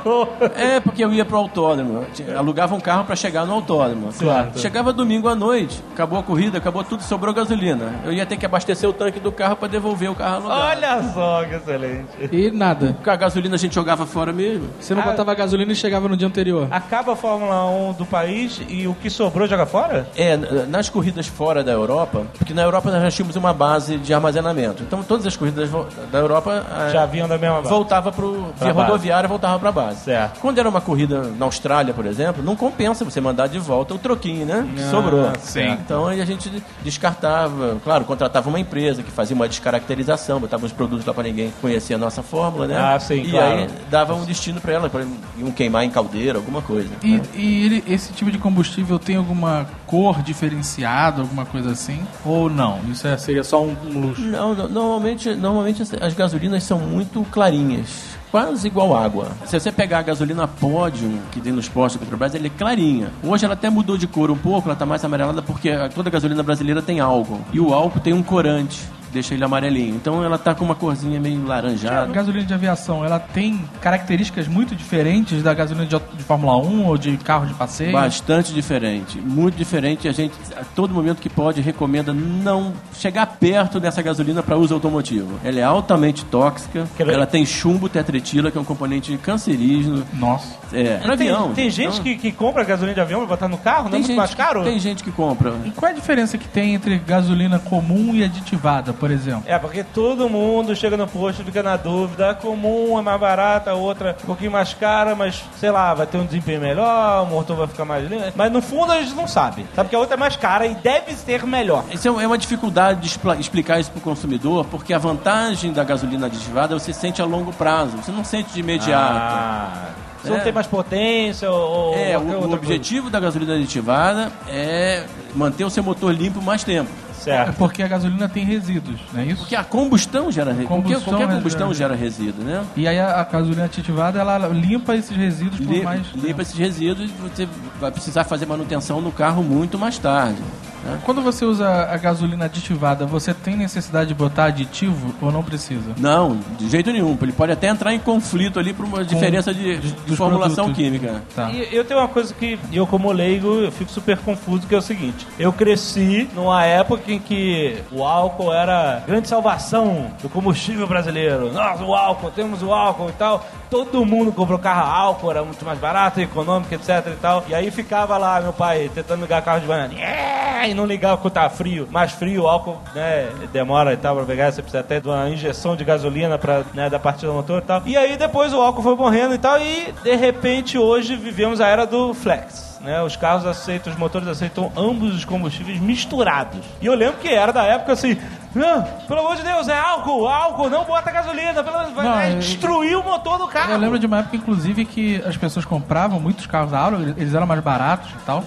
colocou. É, porque eu ia pro autódromo. Alugava um carro para chegar no autódromo. Claro. Chegava domingo à noite, acabou a corrida, acabou tudo, sobrou gasolina. Eu ia ter que abastecer o tanque do carro para devolver o carro alugado. Olha só que excelente. E nada. Porque a gasolina a gente jogava fora mesmo. Você não Ah. botava gasolina e chegava no dia anterior. Acaba a Fórmula 1 do país e o que sobrou joga fora? É, nas corridas fora da Europa, porque na Europa nós já tínhamos uma base de armazenamento. Então todas as corridas da Europa Já vinham da mesma base. voltava pro, via rodoviária voltava pra base. Certo. Quando era uma corrida na Austrália, por exemplo, não compensa você mandar de volta o troquinho, né? Que Ah, sobrou. sim. Então aí a gente descartava, claro, contratava uma empresa que fazia uma descaracterização, botava uns produtos lá pra ninguém conhecer a nossa fórmula, né? Ah, sim, E claro. aí dava um destino pra ela, pra iam queimar em caldeira, alguma coisa. E, e ele- esse tipo de combustível tem alguma cor diferenciada, alguma coisa assim? Ou não? Isso é, seria só um, um luxo? Não, no- normalmente, normalmente as- as gasolinas são muito clarinhas. Quase igual água. Se você pegar a gasolina Podium, que tem nos postos da Petrobras, ela é clarinha. Hoje ela até mudou de cor um pouco, ela tá mais amarelada porque toda gasolina brasileira tem álcool. E o álcool tem um corante, deixa ele amarelinho. Então ela tá com uma corzinha meio A laranjada. gasolina de aviação, ela tem características muito diferentes da gasolina de, de Fórmula 1 ou de carro de passeio? Bastante diferente, muito diferente. A gente, a todo momento que pode, recomenda não chegar perto dessa gasolina para uso automotivo. Ela é altamente tóxica, ela tem chumbo tetretila, que é um componente cancerígeno. Nossa. É, Tem, avião. tem gente Então, que, que compra gasolina de avião pra botar no carro, não é tem muito gente, mais caro? Tem gente que compra. E qual é a diferença que tem entre gasolina comum e aditivada, por exemplo? É, porque todo mundo chega no posto e fica na dúvida. A comum é mais barata, a outra um pouquinho mais cara, mas sei lá, vai ter um desempenho melhor, o motor vai ficar mais lindo. Mas no fundo a gente não sabe. Sabe que a outra é mais cara e deve ser melhor. Isso é uma dificuldade de explicar isso para o consumidor, porque a vantagem da gasolina aditivada você sente a longo prazo, você não sente de imediato. Ah, você não É. tem mais potência ou. É, o, o objetivo da gasolina aditivada é manter o seu motor limpo mais tempo. Coisa. É Certo. porque a gasolina tem resíduos, não é isso? Porque a combustão gera resíduo. Combustão qualquer, qualquer gera combustão gera resíduo, né? E aí a, a gasolina aditivada, ela limpa esses resíduos por Li- mais... Limpa esses resíduos e você vai precisar fazer manutenção no carro muito mais tarde. Né? Quando você usa a gasolina aditivada, você tem necessidade de botar aditivo ou não precisa? Não, de jeito nenhum. Ele pode até entrar em conflito ali por uma diferença de, de formulação produtos. química. Tá. E eu tenho uma coisa que eu, como leigo, eu fico super confuso, que é o seguinte. Eu cresci numa época em que o álcool era a grande salvação do combustível brasileiro. Nossa, o álcool, temos o álcool e tal. Todo mundo comprou carro a álcool, era muito mais barato, econômico, etc e tal. E aí ficava lá meu pai tentando ligar carro de banana. É, não ligava quando tava frio. Mais frio, o álcool, né, demora e tal pra pegar. Você precisa até de uma injeção de gasolina pra, né, da partida do motor e tal. E aí depois o álcool foi morrendo e tal. E de repente hoje vivemos a era do flex. Né, os carros aceitam, os motores aceitam ambos os combustíveis misturados. E eu lembro que era da época assim, "Ah, pelo amor de Deus, é álcool, álcool, não bota gasolina, pelo vai, eu- destruir o motor do carro. Eu lembro de uma época, inclusive, que as pessoas compravam muitos carros a álcool, eles eram mais baratos e tal,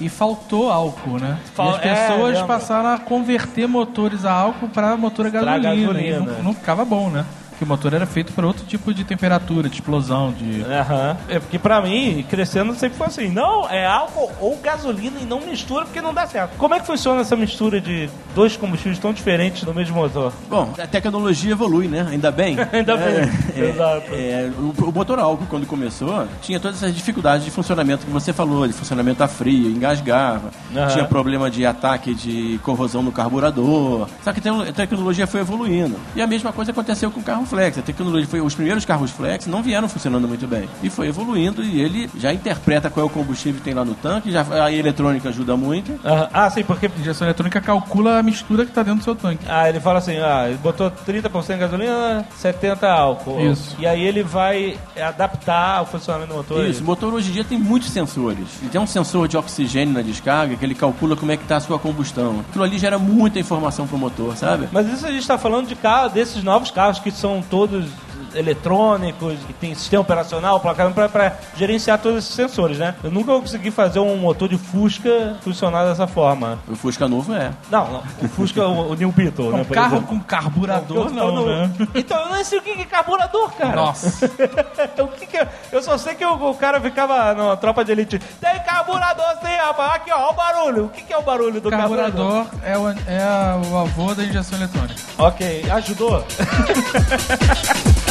e faltou álcool, né? Fal- e as pessoas é, passaram a converter motores a álcool para motor a Pra gasolina. E gasolina. não, não ficava bom, né? Porque o motor era feito para outro tipo de temperatura, de explosão, de... Aham. É porque pra mim, crescendo sempre foi assim: não, é álcool ou gasolina e não mistura porque não dá certo. Como é que funciona essa mistura de dois combustíveis tão diferentes no mesmo motor? Bom, a tecnologia evolui, né? Ainda bem. <laughs> Ainda bem. É, Exato. é, o, o motor álcool, quando começou, tinha todas essas dificuldades de funcionamento que você falou, de funcionamento a frio, engasgava, Aham. tinha problema de ataque de corrosão no carburador. Só que a tecnologia foi evoluindo. E a mesma coisa aconteceu com o carro flex. A tecnologia foi, os primeiros carros flex não vieram funcionando muito bem. E foi evoluindo e ele já interpreta qual é o combustível que tem lá no tanque, já, a eletrônica ajuda muito. Aham. Ah, sim, porque. A injeção eletrônica calcula a mistura que está dentro do seu tanque. Ah, ele fala assim: ah, ele botou 30% gasolina, 70% álcool. Isso. E aí ele vai adaptar o funcionamento do motor. Isso, o motor hoje em dia tem muitos sensores. Ele tem um sensor de oxigênio na descarga que ele calcula como é que está a sua combustão. Aquilo ali gera muita informação pro motor, sabe? Mas isso a gente está falando de carro, desses novos carros que são todos eletrônicos, que tem sistema operacional, placa para gerenciar todos esses sensores, né? Eu nunca consegui fazer um motor de Fusca funcionar dessa forma. O Fusca novo é. Não, não. O Fusca, o, o New Beetle, né? Um por carro exemplo. com carburador, não, no- né? <laughs> Então, eu não sei o que é carburador, cara. Nossa. <laughs> o que que é? Eu só sei que o, o cara ficava na tropa de elite. Tem carburador sim, rapaz. Aqui, ó, ó o barulho. O que, que é o barulho do carburador? Carburador é o, é o avô da injeção eletrônica. Ok, ajudou? <laughs>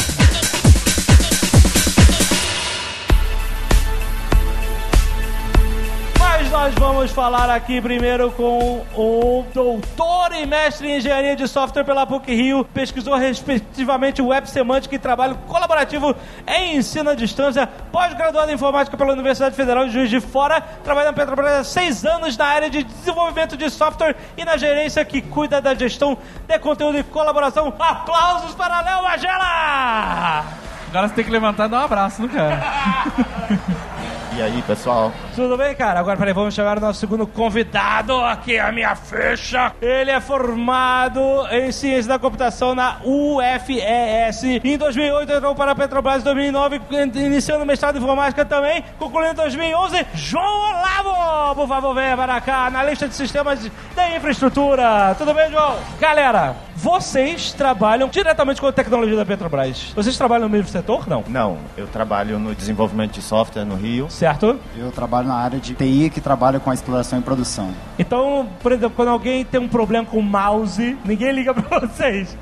nós vamos falar aqui primeiro com o doutor e mestre em engenharia de software pela PUC Rio, pesquisou respectivamente Web Semântica e trabalho colaborativo em ensino à distância, pós-graduado em informática pela Universidade Federal de Juiz de Fora, trabalha na Petrobras há seis anos na área de desenvolvimento de software e na gerência que cuida da gestão de conteúdo e colaboração. Aplausos para Léo Magela! Agora você tem que levantar e dar um abraço no cara. <laughs> E aí, pessoal? Tudo bem, cara? Agora, peraí, vamos chamar o nosso segundo convidado. Aqui é a minha ficha. Ele é formado em Ciência da Computação na UFES. Em 2008 entrou para a Petrobras. Em 2009, iniciando mestrado em Informática também. Concluindo em 2011, João Olavo. Por favor, venha para cá, na lista de sistemas da infraestrutura. Tudo bem, João? Galera, vocês trabalham diretamente com a tecnologia da Petrobras. Vocês trabalham no mesmo setor? Não. Não, eu trabalho no desenvolvimento de software no Rio. Certo? Eu trabalho na área de TI que trabalha com a exploração e produção. Então, por exemplo, quando alguém tem um problema com o mouse, ninguém liga <laughs> pra vocês.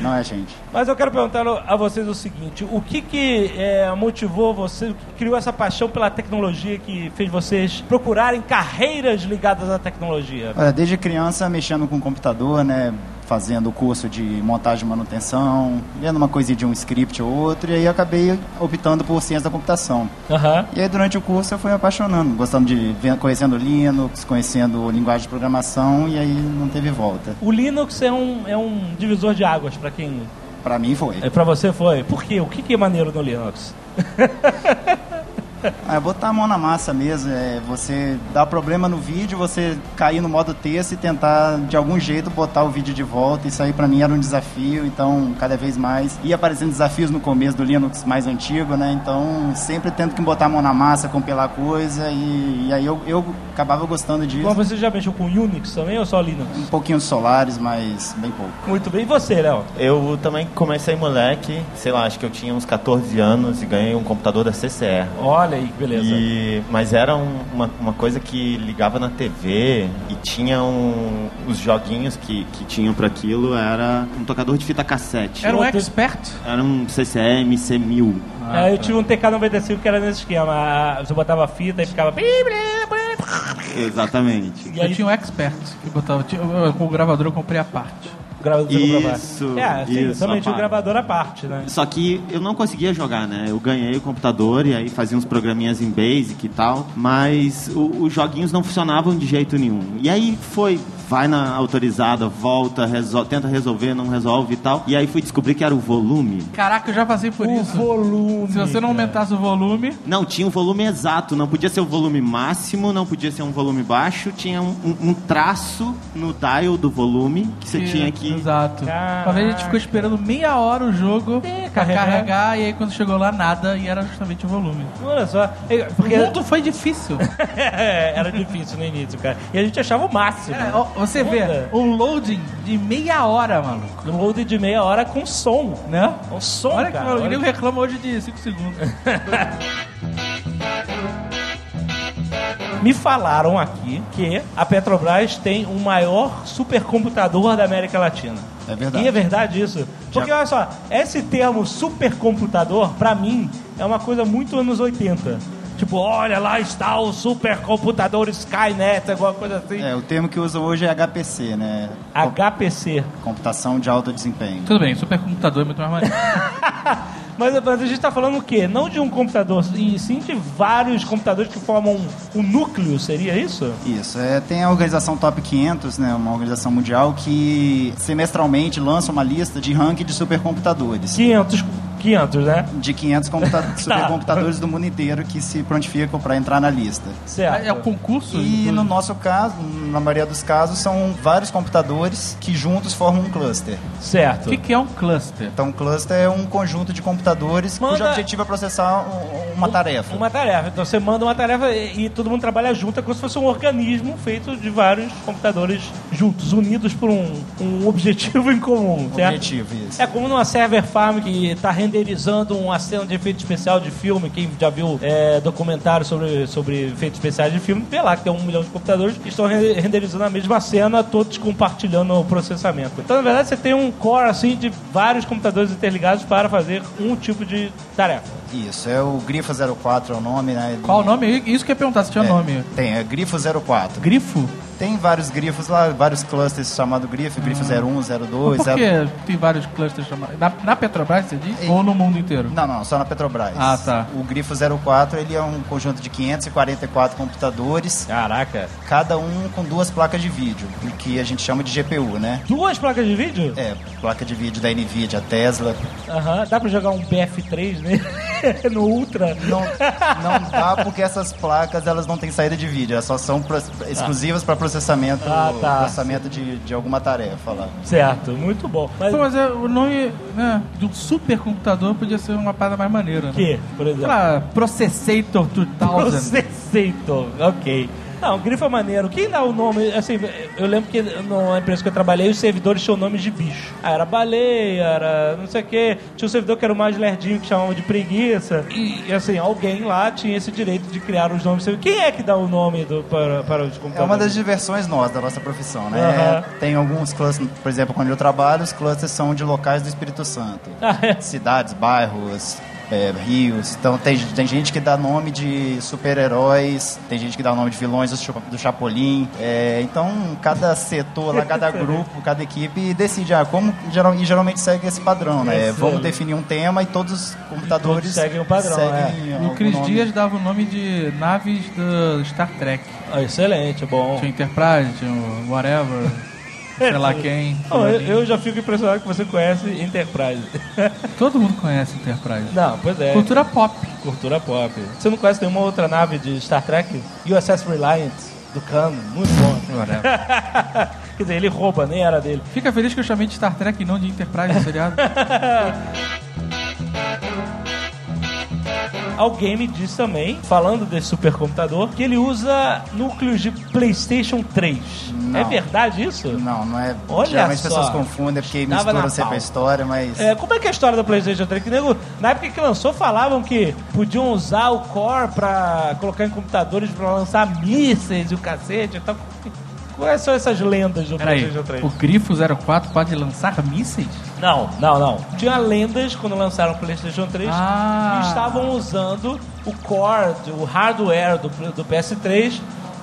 Não é gente. Mas eu quero perguntar a vocês o seguinte: o que que é, motivou vocês, o que criou essa paixão pela tecnologia que fez vocês procurarem carreiras ligadas à tecnologia? Olha, desde criança mexendo com computador, né? Fazendo curso de montagem e manutenção, vendo uma coisinha de um script ou outro, e aí acabei optando por ciência da computação. Aham. E aí durante o curso eu fui me apaixonando, gostando de conhecendo Linux, conhecendo linguagem de programação, e aí não teve volta. O Linux é um, é um divisor de águas pra quem. Pra mim foi. É, pra você foi? Por quê? O que, que é maneiro no Linux? <laughs> É botar a mão na massa mesmo, é você dar problema no vídeo, você cair no modo texto e tentar de algum jeito botar o vídeo de volta. Isso aí pra mim era um desafio, então cada vez mais ia aparecendo desafios no começo do Linux mais antigo, né? Então sempre tendo que botar a mão na massa, compilar coisa e, e aí eu, eu acabava gostando disso. Bom, você já mexeu com Unix também ou só Linux? Um pouquinho de Solaris, mas bem pouco. Muito bem. E você, Léo? Eu também comecei moleque, sei lá, acho que eu tinha uns 14 anos e ganhei um computador da CCR. Olha aí, que beleza. E, mas era um- uma, uma coisa que ligava na TV e tinha um, os joguinhos que, que tinham para aquilo, era um tocador de fita cassete. Era um expert. Era um CCM C1000. É, eu tive um TK95 que era nesse esquema. Você botava a fita e ficava. Exatamente. E aí Eu tinha um expert que botava. tinha- eu- Com o gravador eu comprei a parte. O gravador comprava. Isso, É, sim, isso, tinha o gravador à parte, né? Só que eu não conseguia jogar, né? Eu ganhei o computador e aí fazia uns programinhas em Basic e tal, mas o- os joguinhos não funcionavam de jeito nenhum. E aí foi, vai na autorizada, volta, resol- tenta resolver, não resolve e tal. E aí fui descobrir que era o volume. Caraca, eu já passei por O isso. volume. Se você não aumentasse o volume, Não, tinha o volume exato, não podia ser o volume máximo, não podia ser um volume baixo, tinha um, um- um traço no dial do volume que você tinha que. Exato. Caraca. Uma vez a gente ficou esperando meia hora o jogo pra carregar. carregar. e aí quando chegou lá nada e era justamente o volume. Olha só. É, Porque O mundo foi difícil. <laughs> era difícil no início, cara. E a gente achava o máximo. É, ó, você vê um loading de meia hora, maluco. Um load de meia hora com som. Né? Um som, Olha que cara. maluco. Olha Ele reclama hoje de 5 segundos. <laughs> Me falaram aqui que a Petrobras tem o maior supercomputador da América Latina. É verdade. E é verdade isso. Porque olha só, esse termo supercomputador, pra mim, é uma coisa muito anos 80. Tipo, olha, lá está o supercomputador Skynet, alguma coisa assim. É, o termo que usam hoje é HPC, né? HPC. Computação de alto desempenho. Tudo bem, supercomputador é muito mais maneiro. <laughs> Mas, mas a gente tá falando o quê? Não de um computador, e sim de vários computadores que formam um, um núcleo, seria isso? Isso, é, tem a organização Top 500, né, uma organização mundial que semestralmente lança uma lista de ranking de supercomputadores. 500, 500 né? De 500 computa- <laughs> supercomputadores do mundo inteiro que se prontificam para entrar na lista. Certo. É o concurso? E no nosso caso, na maioria dos casos, são vários computadores que juntos formam um cluster. Certo. O que, que é um cluster? Então, um cluster é um conjunto de computadores cujo Manda- objetivo é processar um- uma tarefa. Uma tarefa. Então você manda uma tarefa e, e todo mundo trabalha junto. É como se fosse um organismo feito de vários computadores juntos, unidos por um, um objetivo em comum. certo? Objetivo, isso. É como numa server farm que está renderizando uma cena de efeito especial de filme. Quem já viu é, documentário sobre, sobre efeitos especiais de filme, vê lá que tem um milhão de computadores que estão re- renderizando a mesma cena, todos compartilhando o processamento. Então, na verdade, você tem um core assim de vários computadores interligados para fazer um tipo de tarefa. Isso, é o Grifo 04 é o nome, né? Qual o nome? Isso que eu ia perguntar, se tinha É, nome. Tem, é Grifo 04. Grifo? Tem vários grifos lá, vários clusters chamados grifo, grifo 01, 02. Por zero- que tem vários clusters chamados? Na, na Petrobras, você diz? Ei. Ou no mundo inteiro? Não, não, só na Petrobras. Ah, tá. O grifo 04, ele é um conjunto de 544 computadores, Caraca. cada um com duas placas de vídeo, o que a gente chama de GPU, né? Duas placas de vídeo? É, placa de vídeo da NVIDIA, Tesla. Aham. Dá pra jogar um BF3 né? <laughs> no Ultra? Não, não dá <laughs> porque essas placas elas não têm saída de vídeo, elas só são pro- exclusivas para processamento, Ah, tá. processamento de, de alguma tarefa lá. Certo, muito bom. Mas Pô, mas é, o nome né, de um supercomputador podia ser uma parada mais maneira. Né? que, por exemplo? Sei lá, Processator 2000. Processator, ok. Não, grifo é maneiro. Quem dá o nome? Assim, eu lembro que na empresa que eu trabalhei, os servidores tinham nomes de bicho. Ah, era baleia, era não sei o quê. Tinha um servidor que era o mais lerdinho, que chamava de preguiça. E, assim, alguém lá tinha esse direito de criar os nomes. Quem é que dá o nome do, para, para os É computadores? uma das diversões nossas, da nossa profissão, né? Aham. Tem alguns clusters, por exemplo, quando eu trabalho, os clusters são de locais do Espírito Santo. Ah, é. Cidades, bairros, é, rios. Então tem, tem gente que dá nome de super-heróis, tem gente que dá o nome de vilões do, Chapolin. É, então cada setor, lá, cada <laughs> grupo, cada equipe decide ah, como geral, e geralmente segue esse padrão, né? Vamos definir um tema e todos os computadores todos seguem o padrão, seguem algum o Cris nome. Dias dava o nome de naves do Star Trek. Ah, excelente, bom. Tinha Enterprise, tinha o Whatever, <laughs> sei lá quem. Não, eu, eu já fico impressionado que você conhece Enterprise. <laughs> Todo mundo conhece Enterprise. Não, pois é. Cultura pop. Cultura pop. Você não conhece nenhuma outra nave de Star Trek? USS Reliant, do Khan. Muito bom. <laughs> Quer dizer, ele rouba, nem era dele. Fica feliz que eu chamei de Star Trek e não de Enterprise no seriado. <laughs> Alguém me disse também, falando desse supercomputador, que ele usa núcleos de PlayStation 3. Não. É verdade isso? Não, não é. Olha Geralmente as só. pessoas confundem porque Dava na misturam sempre a história, mas. É, como é que é a história do PlayStation 3? Que nego, na época que lançou, falavam que podiam usar o Core pra colocar em computadores pra lançar mísseis e o cacete e tal. Quais são essas lendas do Peraí, PlayStation 3? o Grifo 04 pode lançar mísseis? Não, não, não. Tinha lendas quando lançaram o PlayStation 3 Ah. que estavam usando o core, o hardware do, do PS3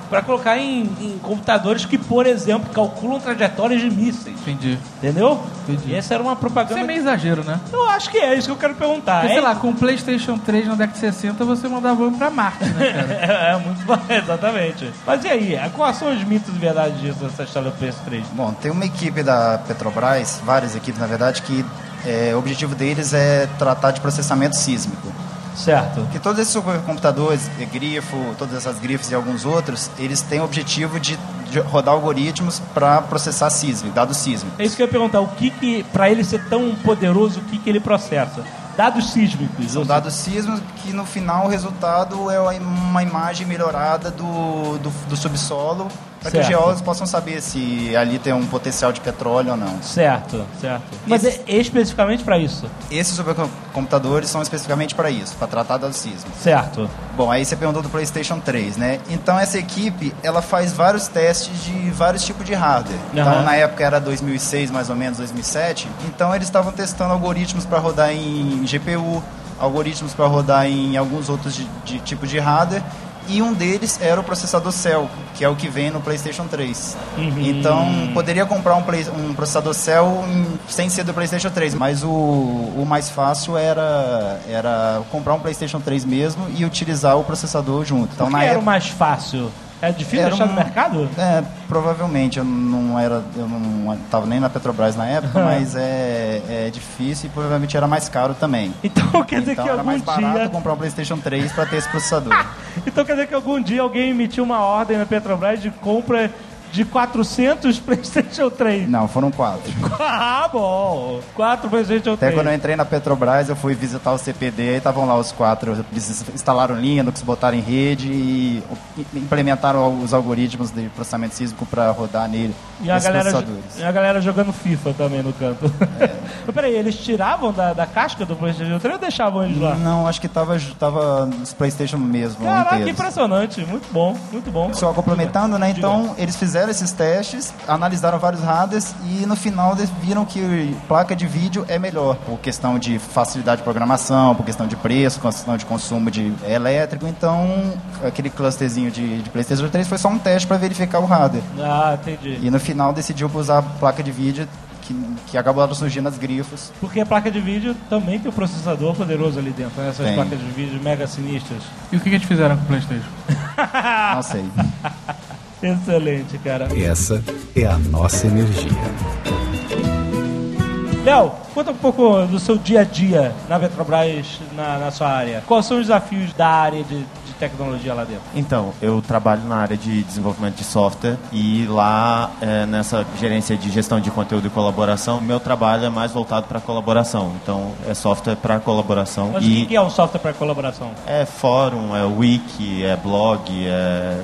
para colocar em, em computadores que, por exemplo, calculam trajetórias de mísseis. Entendi. Entendeu? Entendi. E essa era uma Isso propaganda. é meio exagero, né? Eu acho que é isso que eu quero perguntar. Porque, É- sei lá, com o PlayStation 3 na década de 60 você mandava um pra Marte, né, cara? É, <laughs> é muito bom, <laughs> exatamente. Mas e aí? Quais são os mitos de verdade disso, dessa história do PS3? Bom, tem uma equipe da Petrobras, várias equipes na verdade, que é, o objetivo deles é tratar de processamento sísmico. Certo. Porque todos esses supercomputadores, grifo, todas essas grifos e alguns outros, eles têm o objetivo de, de rodar algoritmos para processar sísmico, dados sísmicos. É isso que eu ia perguntar. O que que, pra ele ser tão poderoso, o que que ele processa? Dados sísmicos. São dados sísmicos que no final o resultado é uma imagem melhorada do, do, do subsolo para que os geólogos possam saber se ali tem um potencial de petróleo ou não. Certo, certo. Mas é especificamente pra isso? Esses supercomputadores são especificamente para isso, para tratar dados sísmicos. Certo. Bom, aí você perguntou do PlayStation 3, né? Então essa equipe, ela faz vários testes de vários tipos de hardware. Então Aham. na época era 2006, mais ou menos 2007. Então eles estavam testando algoritmos para rodar em GPU, algoritmos para rodar em alguns outros de, de tipos de hardware. E um deles era o processador Cell, que é o que vem no PlayStation 3. Então, poderia comprar um, Play- um processador Cell em- sem ser do PlayStation 3, mas o, o mais fácil era, era comprar um PlayStation 3 mesmo e utilizar o processador junto. Então, Por na era o época, mais fácil? É difícil Era achar um- no mercado? é, provavelmente, eu não era, eu não estava nem na Petrobras na época, mas é, é difícil e provavelmente era mais caro também. Então quer dizer Então que era algum mais barato dia. comprar um PlayStation 3 para ter esse processador. <laughs> Então quer dizer que algum dia alguém emitiu uma ordem na Petrobras de compra de 400 <laughs> PlayStation 3. Não, foram quatro. Ah, bom. 4 PlayStation Até 3. quando eu entrei na Petrobras, eu fui visitar o CPD e estavam lá os quatro. Eles instalaram Linux, botaram em rede e implementaram os algoritmos de processamento sísmico para rodar nele. E a, galera, e a galera jogando FIFA também no canto. Mas <laughs> peraí, eles tiravam da, da casca do PlayStation 3 ou deixavam eles lá? Não, acho que tava, tava nos Playstation mesmo, Caraca, que inteiros. impressionante. Muito bom, muito bom. Só complementando, né? Então, eles fizeram esses testes, analisaram vários hardwares e no final eles viram que placa de vídeo é melhor. Por questão de facilidade de programação, por questão de preço, questão de consumo de elétrico. Então, aquele clusterzinho de, de PlayStation 3 foi só um teste para verificar o hardware. Ah, entendi. E no final decidiu usar a placa de vídeo que, que acabaram surgindo as grifos. Porque a placa de vídeo também tem um processador poderoso ali dentro, né? Essas Tem. placas de vídeo mega sinistras. <laughs> E o que, que eles fizeram com o Playstation? Não sei. <laughs> Excelente, cara. Essa é a nossa energia. Léo, conta um pouco do seu dia a dia na Petrobras, na, na sua área. Quais são os desafios da área de tecnologia lá dentro? Então, eu trabalho na área de desenvolvimento de software e lá é, nessa gerência de gestão de conteúdo e colaboração, meu trabalho é mais voltado para colaboração. Então, é software para colaboração Mas o e que que é um software para colaboração? é fórum, é wiki, é blog, é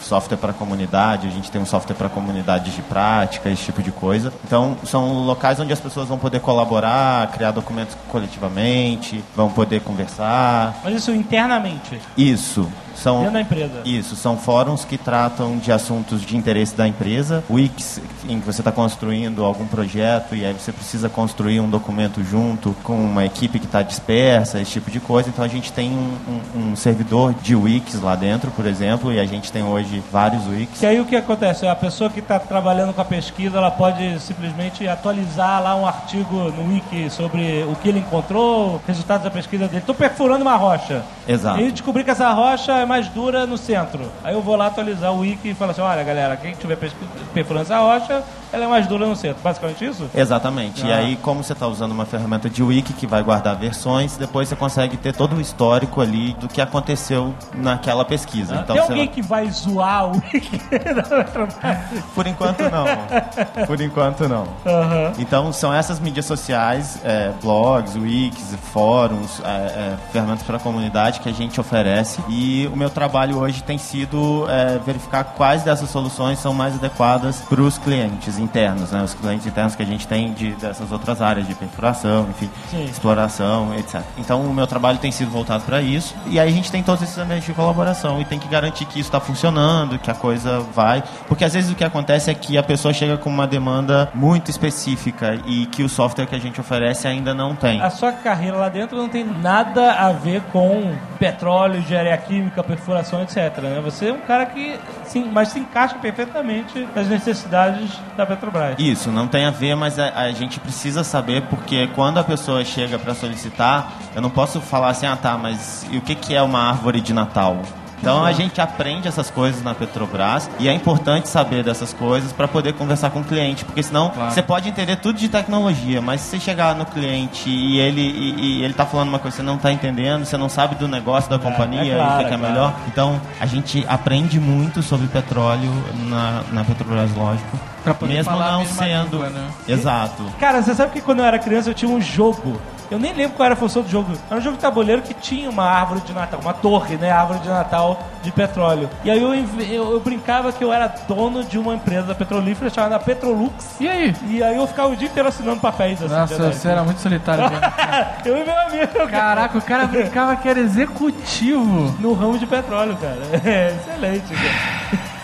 software para comunidade, a gente tem um software para comunidades de prática, esse tipo de coisa. Então, são locais onde as pessoas vão poder colaborar, criar documentos coletivamente, vão poder conversar. Mas isso internamente, Isso. São, dentro da empresa. isso, são fóruns que tratam de assuntos de interesse da empresa. Wix, em que você está construindo algum projeto e aí você precisa construir um documento junto com uma equipe que está dispersa, esse tipo de coisa. Então a gente tem um, um- um servidor de Wix lá dentro, por exemplo, e a gente tem hoje vários Wix. Que aí o que acontece? A pessoa que está trabalhando com a pesquisa, ela pode simplesmente atualizar lá um artigo no Wiki sobre o que ele encontrou, resultados da pesquisa dele. Estou perfurando uma rocha. Exato. E descobri que essa rocha é mais dura no centro. Aí eu vou lá atualizar o Wiki e falo assim, olha galera, quem pesqui- perfurando essa rocha, ela é mais dura no centro. Basicamente isso? Exatamente. E Ah. aí, como você está usando uma ferramenta de wiki que vai guardar versões, depois você consegue ter todo o histórico ali do que aconteceu naquela pesquisa. Então, Tem alguém vai- que vai zoar o Wiki? <laughs> Por enquanto não. Por enquanto não. Aham. Então são essas mídias sociais, é, blogs, wikis, fóruns, é, é, ferramentas para a comunidade que a gente oferece. E o meu trabalho hoje tem sido é, verificar quais dessas soluções são mais adequadas para os clientes internos, né? Os clientes internos que a gente tem de, dessas outras áreas de perfuração, enfim, Sim. exploração, etc. Então o meu trabalho tem sido voltado para isso. E aí a gente tem todos esses ambientes de colaboração e tem que garantir que isso está funcionando, que a coisa vai. Porque às vezes o que acontece é que a pessoa chega com uma demanda muito específica e que o software que a gente oferece ainda não tem. A sua carreira lá dentro não tem nada a ver com petróleo, engenharia química, perfuração, etc. Né? Você é um cara que, sim, mas se encaixa perfeitamente nas necessidades da Petrobras. Isso, não tem a ver, mas a, a gente precisa saber porque quando a pessoa chega para solicitar, eu não posso falar assim, ah tá, mas e o que, que é uma árvore de Natal? Então a gente aprende essas coisas na Petrobras e é importante saber dessas coisas para poder conversar com o cliente, porque senão você pode entender tudo de tecnologia, mas se você chegar no cliente e ele e, e ele tá falando uma coisa que você não tá entendendo, você não sabe do negócio da companhia, é claro, e o que, é é claro. melhor. Então a gente aprende muito sobre petróleo na, na Petrobras, lógico. Pra poder mesmo falar não sendo. língua, né? Exato. Cara, você sabe que quando eu era criança eu tinha um jogo. Eu nem lembro qual era a função do jogo. Era um jogo de tabuleiro que tinha uma árvore de Natal, uma torre, né? Árvore de Natal de petróleo. E aí eu, eu, eu brincava que eu era dono de uma empresa petrolífera chamada Petrolux. E aí? E aí eu ficava o dia inteiro assinando papéis assim. Nossa, você era muito solitário. <laughs> eu e meu amigo. cara. Caraca, o cara brincava que era executivo. No ramo de petróleo, cara. É <laughs> excelente, cara.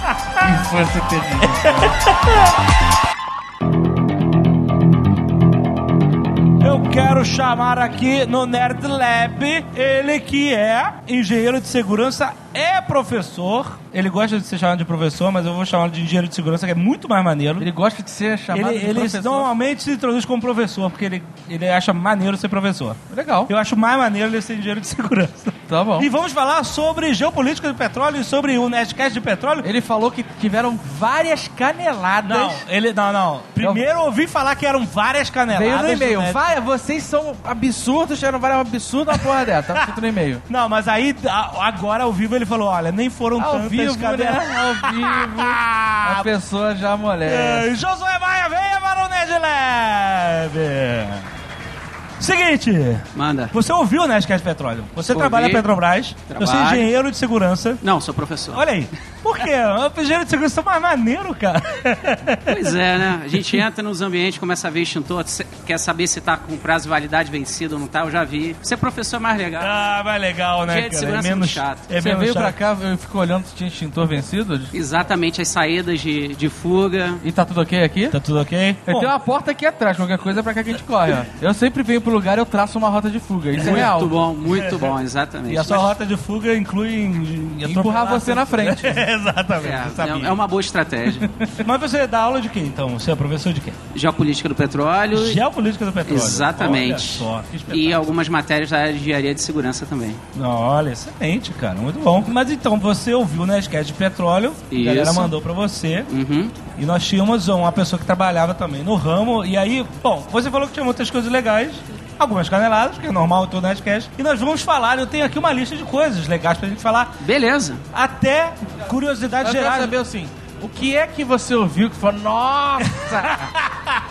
Infância terrível. Eu quero chamar aqui no Nerd Lab ele que é engenheiro de segurança é professor. Ele gosta de ser chamado de professor, mas eu vou chamá-lo de engenheiro de segurança, que é muito mais maneiro. Ele gosta de ser chamado Ele, de ele professor. normalmente se introduz como professor, porque ele, ele acha maneiro ser professor. Legal. Eu acho mais maneiro ele ser engenheiro de segurança. Tá bom. E vamos falar sobre geopolítica do petróleo e sobre o Nerdcast de petróleo. Ele falou que tiveram várias caneladas. Não, ele não, não. Primeiro eu ouvi falar que eram várias caneladas. Veio no e-mail. Vai, vocês são absurdos, tiveram várias absurdas uma porra dessa. Tá escrito no e-mail. <laughs> Não, mas aí agora ao vivo ele falou, olha, nem foram Ao tantas vivo, caneladas. né? <laughs> Ao vivo. A pessoa já amolece. É, Josué Maia, venha para o Nerd Lab. Seguinte, Manda. você ouviu o Nerdcast Petróleo? Você Ouvi. trabalha na Petrobras, Trabalho. você é engenheiro de segurança. Não, sou professor. Olha aí. Por quê? <laughs> O engenheiro de segurança é mais maneiro, cara. Pois é, né? A gente <laughs> entra nos ambientes, começa a ver extintor, quer saber se tá com prazo de validade vencido ou não tá, eu já vi. Professor é mais legal. Ah, mais legal, né, Engenheiro de cara? segurança é menos muito chato. É Você menos veio chato. pra cá, eu fico olhando se tinha extintor vencido Exatamente as saídas de, de fuga. e tá tudo ok aqui? Tá tudo ok? Bom, tenho uma porta aqui atrás, qualquer coisa é pra cá que a gente corre, ó. Eu sempre venho pro lugar e eu traço uma rota de fuga. Isso é real. Muito bom, muito bom, exatamente. E a sua Mas- rota de fuga inclui em- em Empurrar você na frente. <laughs> Exatamente, eu sabia. É, é uma boa estratégia. <laughs> Mas você dá aula de quê, então? Você é professor de quê? Geopolítica do petróleo. Geopolítica do petróleo. Exatamente. Olha só, que E algumas matérias da área de engenharia de segurança também. Olha, excelente, cara. Muito bom. Mas então, você ouviu o Nerdcast de petróleo, a Isso. galera mandou pra você. Uhum. E nós tínhamos uma pessoa que trabalhava também no ramo. E aí, bom, você falou que tinha muitas coisas legais. Algumas caneladas, que é normal todo Nerdcast. E nós vamos falar, eu tenho aqui uma lista de coisas legais pra gente falar. Beleza. Até curiosidades Eu quero gerais. saber assim, o que é que você ouviu que falou, nossa!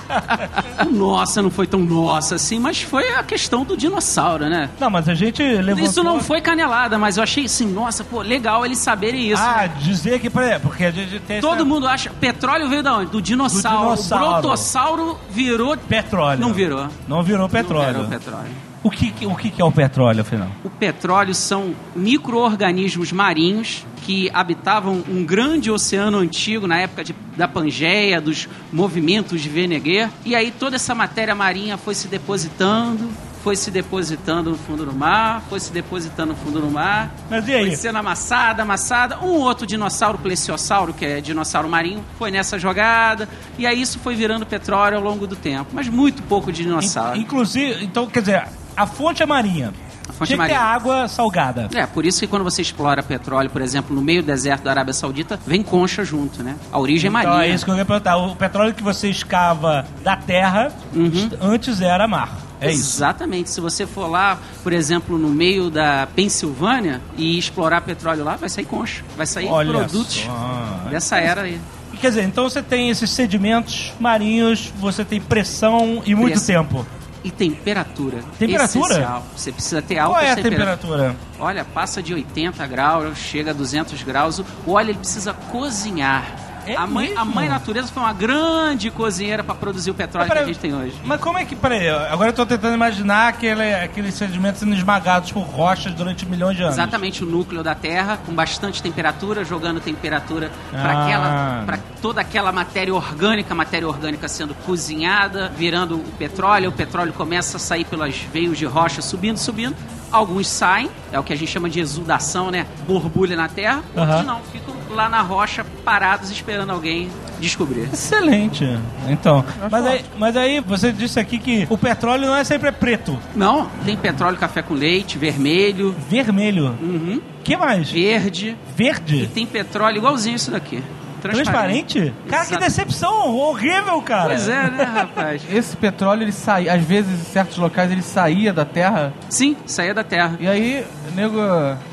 <laughs> Nossa não foi tão nossa assim, mas foi a questão do dinossauro, né? Não, mas a gente levantou... Isso não foi canelada, mas eu achei assim, nossa, pô, legal eles saberem isso. Ah, dizer que, por exemplo, porque a gente tem... Todo essa- mundo acha. Petróleo veio da onde? Do dinossauro. Do dinossauro. O brotossauro virou. Petróleo. Não virou. Não virou petróleo. Não virou petróleo. O, que, o que, é o petróleo, afinal? O petróleo são micro-organismos marinhos que habitavam um grande oceano antigo na época de- da Pangeia, dos movimentos de Veneguer. E aí toda essa matéria marinha foi se depositando, foi se depositando no fundo do mar, foi se depositando no fundo do mar. Mas e aí? Foi sendo amassada, amassada. Um outro dinossauro, plesiosauro, que é dinossauro marinho, foi nessa jogada. E aí isso foi virando petróleo ao longo do tempo. Mas muito pouco de dinossauro. In- Inclusive, então, quer dizer, a fonte é marinha. A fonte Tinha é que ter água salgada. É, por isso que quando você explora petróleo, por exemplo, no meio do deserto da Arábia Saudita, vem concha junto, né? A origem é Então marinha. é isso que eu ia perguntar. O petróleo que você escava da terra, Uhum. antes era mar. É isso. Exatamente. Se você for lá, por exemplo, no meio da Pensilvânia e explorar petróleo lá, vai sair concha. Vai sair Olha produtos só. dessa era aí. Quer dizer, então você tem esses sedimentos marinhos, você tem pressão e muito Pressão. tempo. E temperatura. Temperatura? Essencial. Você precisa ter alta Qual é a temperatura? Olha, passa de 80 graus, chega a 200 graus. O óleo ele precisa cozinhar. É a, mãe, a mãe natureza foi uma grande cozinheira para produzir o petróleo Mas que a gente tem hoje. Mas como é que. Peraí, agora eu tô tentando imaginar aquele, aqueles sedimentos sendo esmagados por rochas durante milhões de anos. Exatamente o núcleo da Terra, com bastante temperatura, jogando temperatura para Ah. aquela, para toda aquela matéria orgânica, matéria orgânica sendo cozinhada, virando o petróleo. O petróleo começa a sair pelas veios de rocha, subindo, subindo. Alguns saem, é o que a gente chama de exudação, né? Borbulha na Terra. Outros Aham. não, ficam lá na rocha parados esperando alguém descobrir. Excelente. Então, mas aí, mas aí você disse aqui que o petróleo não é sempre preto. Não, tem petróleo, café com leite, vermelho, Vermelho. uhum, que mais? verde. E Verde? tem petróleo igualzinho isso daqui. Transparente? Cara, que Exato. decepção horrível, cara. Pois é, né, rapaz? <laughs> Esse petróleo, ele sai, às vezes, em certos locais, ele saía da terra. Sim, saía da terra. E aí, nego,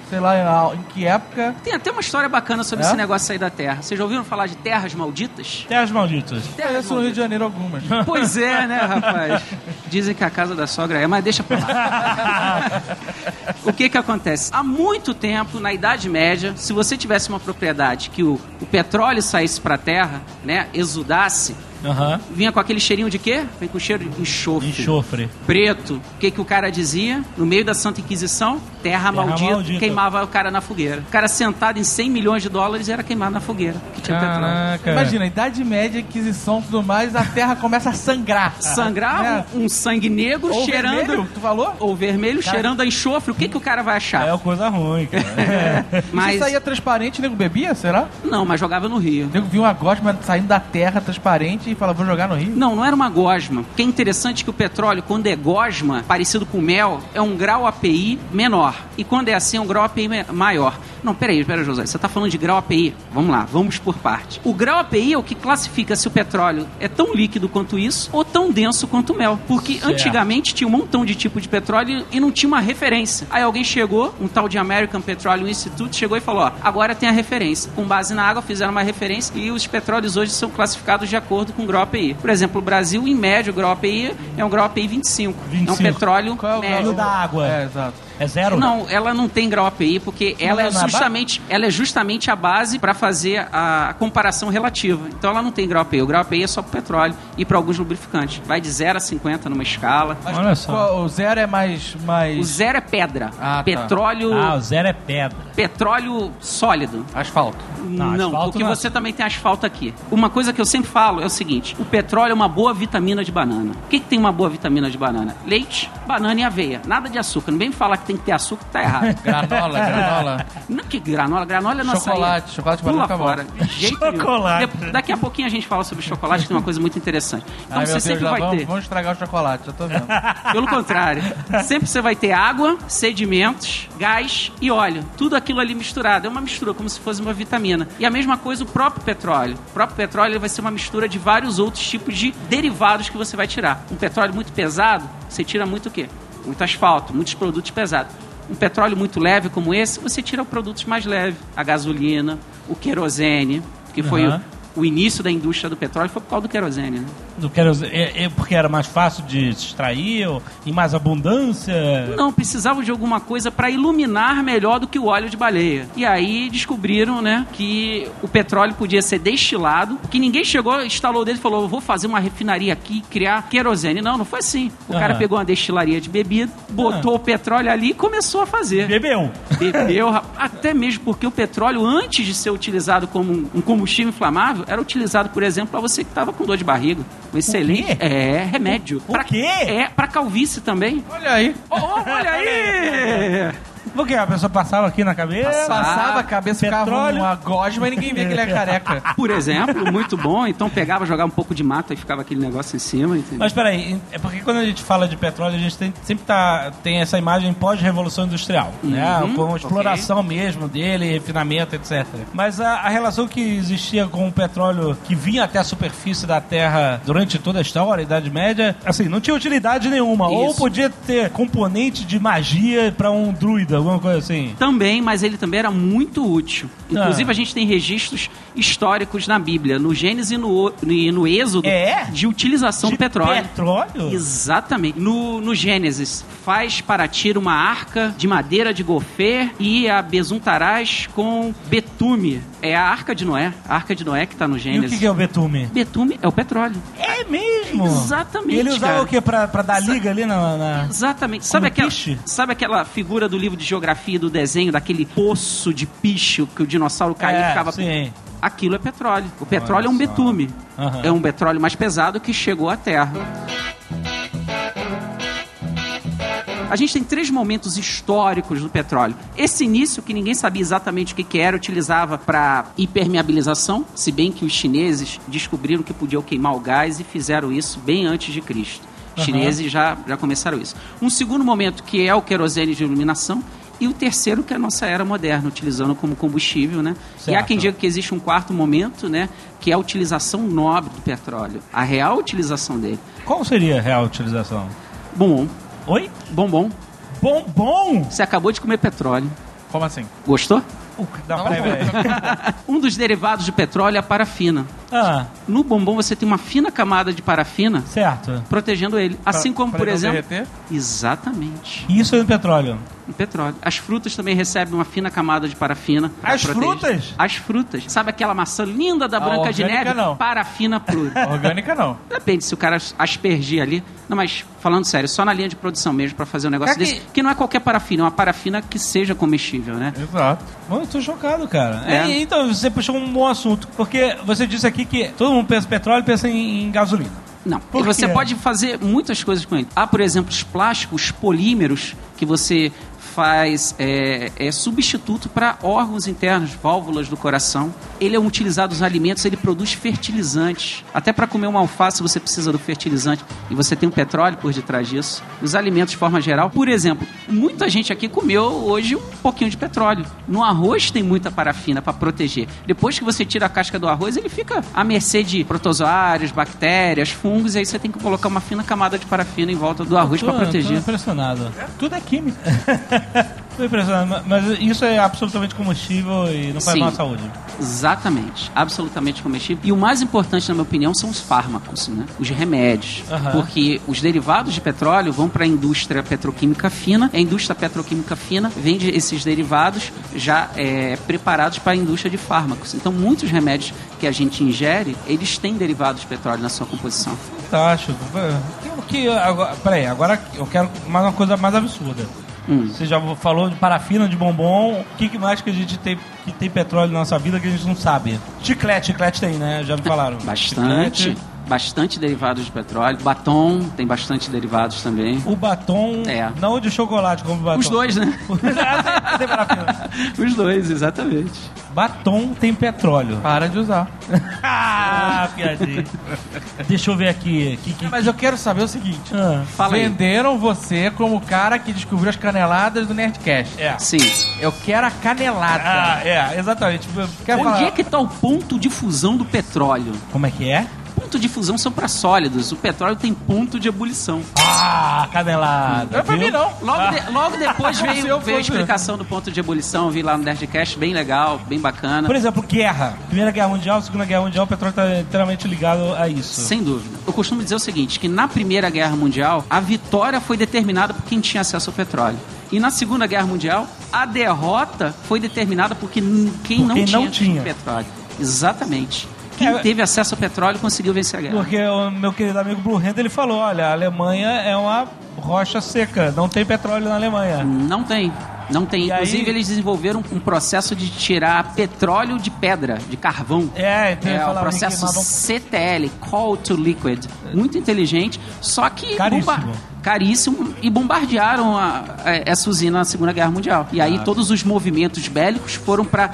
sei lá em que época. Tem até uma história bacana sobre É? esse negócio sair da terra. Vocês já ouviram falar de terras malditas? Terras malditas. Terras Conheço no Rio de Janeiro algumas. Pois é, <laughs> né, rapaz? Dizem que a casa da sogra é, mas deixa pra lá. <laughs> o que que acontece? Há muito tempo, na Idade Média, se você tivesse uma propriedade que o, o petróleo saísse pra terra, né, exudasse, Aham. vinha com aquele cheirinho de quê? Vem com cheiro de enxofre. Enxofre. Preto. O que, que o cara dizia? No meio da Santa Inquisição, terra, maldita, maldita. queimava o cara na fogueira. O cara sentado em 100 milhões de dólares era queimado na fogueira. Que tinha petróleo. Caraca. Imagina, Idade Média, aquisição e tudo mais, a terra começa a sangrar. Sangrar um, um sangue negro Ou cheirando. vermelho, tu falou? Ou vermelho cheirando a enxofre. O que, que o cara vai achar? É uma coisa ruim, cara. <laughs> Mas. Se saía transparente, o nego bebia, será? Não, mas jogava no rio. O nego viu uma gosma saindo da terra transparente e fala, vou jogar no rio. Não, não era uma gosma. O que é interessante é que o petróleo, quando é gosma, parecido com mel, é um grau API menor. E quando é assim, é um grau API maior. Não, peraí, peraí, José. Você está falando de grau API. Vamos lá, vamos por parte. O grau API é o que classifica se o petróleo é tão líquido quanto isso ou tão denso quanto o mel. Porque antigamente tinha um montão de tipo de petróleo e não tinha uma referência. Aí alguém chegou, um tal de American Petroleum Institute, chegou e falou: ó, agora tem a referência. Com base na água, fizeram uma referência e os petróleos hoje são classificados de acordo com o grau API. Por exemplo, o Brasil, em média, o grau API é um grau API 25. É um 25. petróleo Qual é o médio. grau da água? É, exato. É zero? Não, ela não tem grau API porque ela é não é justamente, ela é justamente a base para fazer a comparação relativa. Então ela não tem grau API. O grau API é só para petróleo e para alguns lubrificantes. Vai de 0 a 50 numa escala. Mas Olha só. qual- o zero é mais. mais... O zero é pedra. Ah, tá. petróleo, Ah, o zero é pedra. petróleo sólido. Asfalto. Não, asfalto porque não você também tem asfalto aqui. Uma coisa que eu sempre falo é o seguinte: o petróleo é uma boa vitamina de banana. O que, que tem uma boa vitamina de banana? Leite, banana e aveia. Nada de açúcar. Não vem me falar que tem que ter açúcar, tá errado. <laughs> Granola, granola. Não, que granola, granola é nossa. Chocolate, chocolate Pula acabou. fora. Nenhum. Chocolate. De- Daqui a pouquinho a gente fala sobre chocolate, que tem uma coisa muito interessante. Então Ai, você Deus, sempre lá vai vamos, ter. vamos estragar o chocolate, já tô vendo. <laughs> Pelo contrário, sempre você vai ter água, sedimentos, gás e óleo. Tudo aquilo ali misturado. É uma mistura, como se fosse uma vitamina. E a mesma coisa o próprio petróleo. O próprio petróleo ele vai ser uma mistura de vários outros tipos de derivados que você vai tirar. Um petróleo muito pesado, você tira muito o quê? Muito asfalto, muitos produtos pesados. Um petróleo muito leve como esse, você tira produtos mais leves. A gasolina, o querosene, que foi Aham. O, início da indústria do petróleo, foi por causa do querosene. Né? Do querosene, é, é porque era mais fácil de se extrair ou em mais abundância? Não, precisavam de alguma coisa para iluminar melhor do que o óleo de baleia. E aí descobriram, né, que o petróleo podia ser destilado, que ninguém chegou, instalou dedo e falou, "Eu vou fazer uma refinaria aqui, criar querosene. Não, não foi assim. O cara Ah. pegou uma destilaria de bebida, botou o petróleo ali e começou a fazer. Bebeu. Bebeu, até mesmo porque o petróleo, antes de ser utilizado como um combustível inflamável, era utilizado, por exemplo, para você que estava com dor de barriga. Um excelente. É, remédio. O Pra- quê? É, para calvície também. Olha aí. Oh, <laughs> olha aí! Porque a pessoa passava aqui na cabeça. Passava a cabeça, ficava Petróleo. uma gosma e ninguém via que ele é careca. <laughs> Por exemplo, muito bom. Então pegava, jogava um pouco de mato e ficava aquele negócio em cima, entendeu? Mas peraí, é porque quando a gente fala de petróleo, a gente tem- sempre tá, tem essa imagem pós-revolução industrial, né? Uhum, Com a exploração mesmo dele, refinamento, etc. Mas a, a relação que existia com o petróleo que vinha até a superfície da Terra durante toda a história, a Idade Média, assim, não tinha utilidade nenhuma. Ou Isso. podia ter componente de magia pra um druida, alguma coisa assim. Também, mas ele também era muito útil. Inclusive, Ah. a gente tem registros históricos na Bíblia, no Gênesis e no, e no Êxodo, É? de utilização De do petróleo. Petróleo? Exatamente. No, no Gênesis, faz para ti uma arca de madeira de gofer e a besuntarás com betume. É a arca de Noé. A arca de Noé que está no E o Gênesis. que, que é o betume? Betume é o petróleo. É mesmo? Exatamente, ele usava cara. o que pra, pra dar liga ali na... na- Exatamente. Sabe aquela, piche? sabe aquela figura do livro de geografia do desenho, daquele poço de piche que o dinossauro caía e É, ficava. sim. Aquilo é petróleo. O petróleo Olha é um betume. Aham. É um petróleo mais pesado que chegou à Terra. A gente tem três momentos históricos do petróleo. Esse início, que ninguém sabia exatamente o que, que era, utilizava para impermeabilização, se bem que os chineses descobriram que podiam queimar o gás e fizeram isso bem antes de Cristo. Os Aham. chineses já, já começaram isso. Um segundo momento, que é o querosene de iluminação. E o terceiro, que é a nossa era moderna, utilizando como combustível, né? E há Certo. quem diga que existe um quarto momento, né? Que é a utilização nobre do petróleo. A real utilização dele. Qual seria a real utilização? Bombom. Oi? Bombom. Bombom? Você acabou de comer petróleo. Como assim? Gostou? Não, peraí. <laughs> Um dos derivados de petróleo é a parafina. Ah, No bombom você tem uma fina camada de parafina certo. protegendo ele. Assim como, pra por ele não exemplo. derreter? Exatamente. Isso é no petróleo. O petróleo. As frutas também recebem uma fina camada de parafina. As proteger. frutas? As frutas. Sabe aquela maçã linda da A Branca de orgânica, Neve? não. Parafina pura. <laughs> Orgânica não. Depende se o cara aspergir ali. Não, mas falando sério, só na linha de produção mesmo pra fazer um negócio que- desse. Que não é qualquer parafina, é uma parafina que seja comestível, né? Exato. Mano, eu tô chocado, cara. É. É, então, você puxou um bom assunto. Porque você disse aqui que todo mundo pensa em petróleo e pensa em, em gasolina. Não. Por e você pode fazer muitas coisas com ele. Há, por exemplo, os plásticos, os polímeros, que você faz é, é substituto para órgãos internos, válvulas do coração. Ele é utilizado nos alimentos, ele produz fertilizantes. Até para comer uma alface você precisa do fertilizante e você tem um petróleo por detrás disso. Os alimentos de forma geral, por exemplo, muita gente aqui comeu hoje um pouquinho de petróleo. No arroz tem muita parafina para proteger. Depois que você tira a casca do arroz, ele fica à mercê de protozoários, bactérias, fungos, e aí você tem que colocar uma fina camada de parafina em volta do arroz Tô- para Tô proteger. impressionado. Tudo é químico. <laughs> Tô impressionado. ma- Mas isso é absolutamente combustível e não faz Sim. mal à saúde. Exatamente, absolutamente comestível. E o mais importante, na minha opinião, são os fármacos, né? os remédios. Porque os derivados de petróleo vão para a indústria petroquímica fina. A indústria petroquímica fina vende esses derivados já é, preparados para a indústria de fármacos. Então, muitos remédios que a gente ingere, eles têm derivados de petróleo na sua composição. Fantástico. Que, agora, peraí, agora eu quero mais uma coisa mais absurda. Hum. Você já falou de parafina, de bombom. O que, que mais que a gente tem que tem petróleo na nossa vida que a gente não sabe? Chiclete, chiclete tem, né? Já me falaram. Bastante. Chiclete. Bastante derivados de petróleo. Batom tem bastante derivados também. O batom, É. não o de chocolate, como batom. Os dois, né? <laughs> <laughs> Os dois, exatamente. Batom tem petróleo. Para de usar. <laughs> ah, piadinha. Deixa eu ver aqui. Que, que, Mas eu quero saber o seguinte. Ah, Fala aí. Venderam você como o cara que descobriu as caneladas do Nerdcast. É. Sim. Eu quero a canelada. Ah, é, exatamente. Quer Onde falar? é que está o ponto de fusão do petróleo? Como é que é? Ponto de fusão são para sólidos. O petróleo tem ponto de ebulição. Ah, canelada. Não é pra mim, não. Logo, de- logo depois <laughs> veio, veio a explicação do ponto de ebulição. Eu vi lá no Nerdcast, bem legal, bem bacana. Por exemplo, guerra. Primeira Guerra Mundial, Segunda Guerra Mundial, o petróleo está inteiramente ligado a isso. Sem dúvida. Eu costumo dizer o seguinte, que na Primeira Guerra Mundial, a vitória foi determinada por quem tinha acesso ao petróleo. E na Segunda Guerra Mundial, a derrota foi determinada por quem, quem não, quem tinha, não tinha. petróleo. Exatamente. Quem É, teve acesso ao petróleo conseguiu vencer a guerra. Porque o meu querido amigo Blue Hand, ele falou, olha, a Alemanha é uma rocha seca, não tem petróleo na Alemanha. Não tem. Não tem. E aí- Inclusive, eles desenvolveram um processo de tirar petróleo de pedra, de carvão. É, então É o processo queimavam- CTL, Call to Liquid. Muito inteligente, só que... Caríssimo. Caríssimo. E bombardearam a- a- essa usina na Segunda Guerra Mundial. E aí todos os movimentos bélicos foram para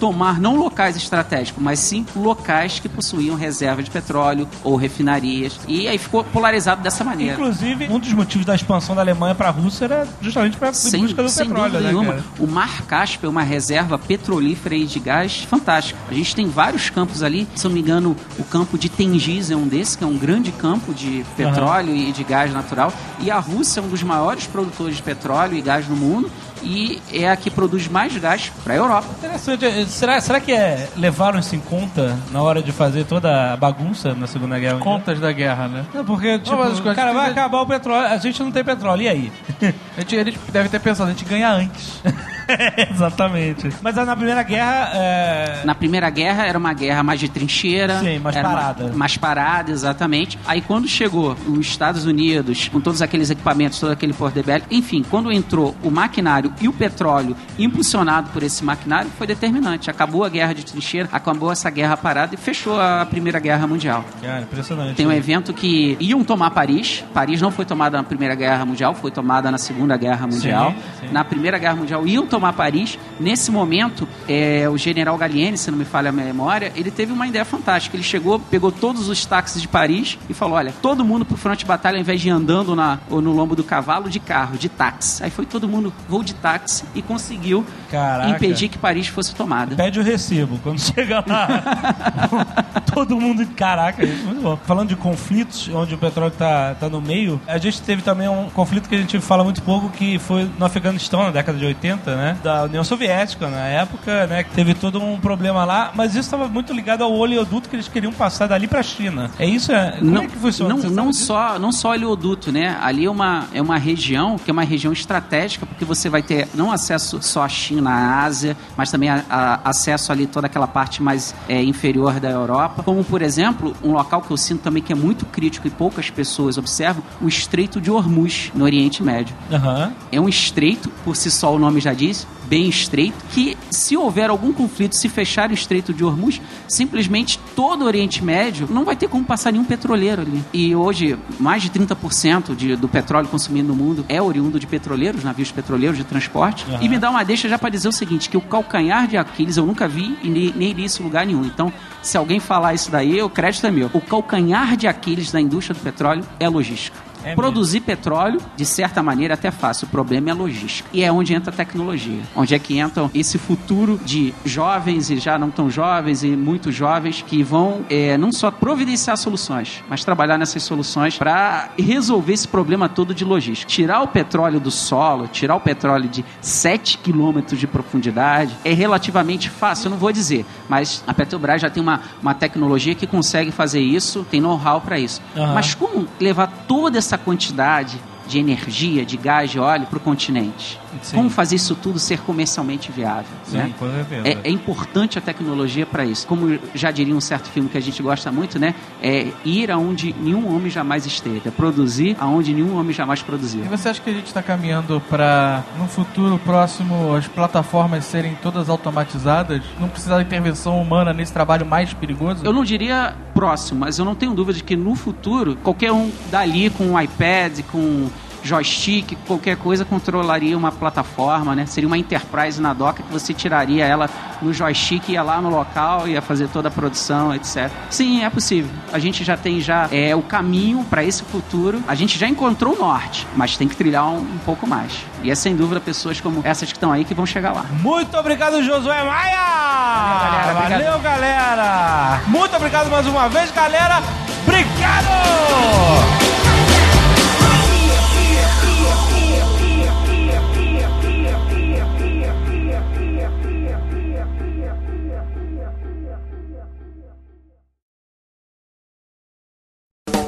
tomar não locais estratégicos, mas sim locais que possuíam reserva de petróleo ou refinarias. E aí ficou polarizado dessa maneira. Inclusive, um dos motivos da expansão da Alemanha para a Rússia era justamente para Sem, busca do sem petróleo, dúvida né, nenhuma. cara? O Mar Cáspio é uma reserva petrolífera e de gás fantástica. A gente tem vários campos ali. Se eu não me engano, o campo de Tengiz é um desses, que é um grande campo de petróleo e de gás natural. E a Rússia é um dos maiores produtores de petróleo e gás no mundo. E é a que produz mais gás para a Europa. Interessante. Será, será que é, levaram isso em conta na hora de fazer toda a bagunça na Segunda Guerra Mundial? Contas da guerra, né? Não, porque, tipo, mas coisas cara, vai acabar o petróleo, a gente não tem petróleo, e aí? <laughs> A gente, eles devem ter pensado, a gente ganha antes. <laughs> <laughs> Exatamente. Mas ah, na Primeira Guerra, é... Na Primeira Guerra era uma guerra mais de trincheira. Sim, mais era uma- parada. mais parada, exatamente. Aí quando chegou os Estados Unidos, com todos aqueles equipamentos, todo aquele poder bélico, enfim, quando entrou o maquinário e o petróleo impulsionado por esse maquinário, foi determinante. Acabou a guerra de trincheira, acabou essa guerra parada e fechou a Primeira Guerra Mundial. Cara, impressionante. Tem um evento que iam tomar Paris. Paris não foi tomada na Primeira Guerra Mundial, foi tomada na Segunda Guerra Mundial. Sim, sim. Na Primeira Guerra Mundial iam tomar Paris. Nesse momento, é, o general Gallieni, se não me falha a memória, ele teve uma ideia fantástica. Ele chegou, pegou todos os táxis de Paris e falou: Olha, todo mundo pro front de batalha, ao invés de andando na, ou no lombo do cavalo, de carro, de táxi. Aí foi todo mundo voo de táxi e conseguiu Caraca. impedir que Paris fosse tomada. Pede o recibo quando <laughs> chega lá. <laughs> Todo mundo. Caraca, muito bom. Falando de conflitos, onde o petróleo tá, tá no meio, a gente teve também um conflito que a gente fala muito pouco, que foi no Afeganistão, na década de 80, né? Da União Soviética, na época, né? Que teve todo um problema lá, mas isso estava muito ligado ao oleoduto que eles queriam passar dali pra China. É isso? É? Como não, é que funciona? Não, não disso? só, não só oleoduto, né? Ali é uma, é uma região que é uma região estratégica, porque você vai ter não acesso só à China, à Ásia, mas também a, a- acesso ali toda aquela parte mais é, inferior da Europa. Como, por exemplo, um local que eu sinto também que é muito crítico e poucas pessoas observam, o Estreito de Hormuz, no Oriente Médio. Aham. É um estreito, por si só o nome já diz, bem estreito, que se houver algum conflito, se fechar o Estreito de Hormuz, simplesmente todo o Oriente Médio não vai ter como passar nenhum petroleiro ali. E hoje, mais de 30% de, do petróleo consumido no mundo é oriundo de petroleiros, navios petroleiros de transporte. Aham. E me dá uma deixa já para dizer o seguinte, que o calcanhar de Aquiles eu nunca vi e nem, nem li isso em lugar nenhum. Então, se alguém falar isso daí, o crédito é meu. O calcanhar de Aquiles da indústria do petróleo é logística. É Produzir petróleo, de certa maneira, é até fácil. O problema é a logística. E é onde entra a tecnologia. Onde é que entra esse futuro de jovens e já não tão jovens e muito jovens que vão é, não só providenciar soluções, mas trabalhar nessas soluções para resolver esse problema todo de logística. Tirar o petróleo do solo, tirar o petróleo de 7 quilômetros de profundidade é relativamente fácil, eu não vou dizer, mas a Petrobras já tem uma, uma tecnologia que consegue fazer isso, tem know-how para isso. Aham. Mas como levar toda essa quantidade de energia, de gás, de óleo para o continente? Sim. Como fazer isso tudo ser comercialmente viável? Sim, né? É, é importante a tecnologia para isso. Como já diria um certo filme que a gente gosta muito, né? É ir aonde nenhum homem jamais esteve. É produzir aonde nenhum homem jamais produziu. E você acha que a gente está caminhando para, no futuro próximo, as plataformas serem todas automatizadas? Não precisar de intervenção humana nesse trabalho mais perigoso? Eu não diria próximo, mas eu não tenho dúvida de que no futuro, qualquer um dali com um iPad, com joystick, qualquer coisa controlaria uma plataforma, né? Seria uma enterprise na doca que você tiraria ela no joystick, ia lá no local, ia fazer toda a produção, etc. Sim, é possível. A gente já tem já é, o caminho para esse futuro. A gente já encontrou o norte, mas tem que trilhar um, um pouco mais. E é sem dúvida pessoas como essas que estão aí que vão chegar lá. Muito obrigado, Josué Maia! galera, Valeu, galera! Muito obrigado mais uma vez, galera! Obrigado!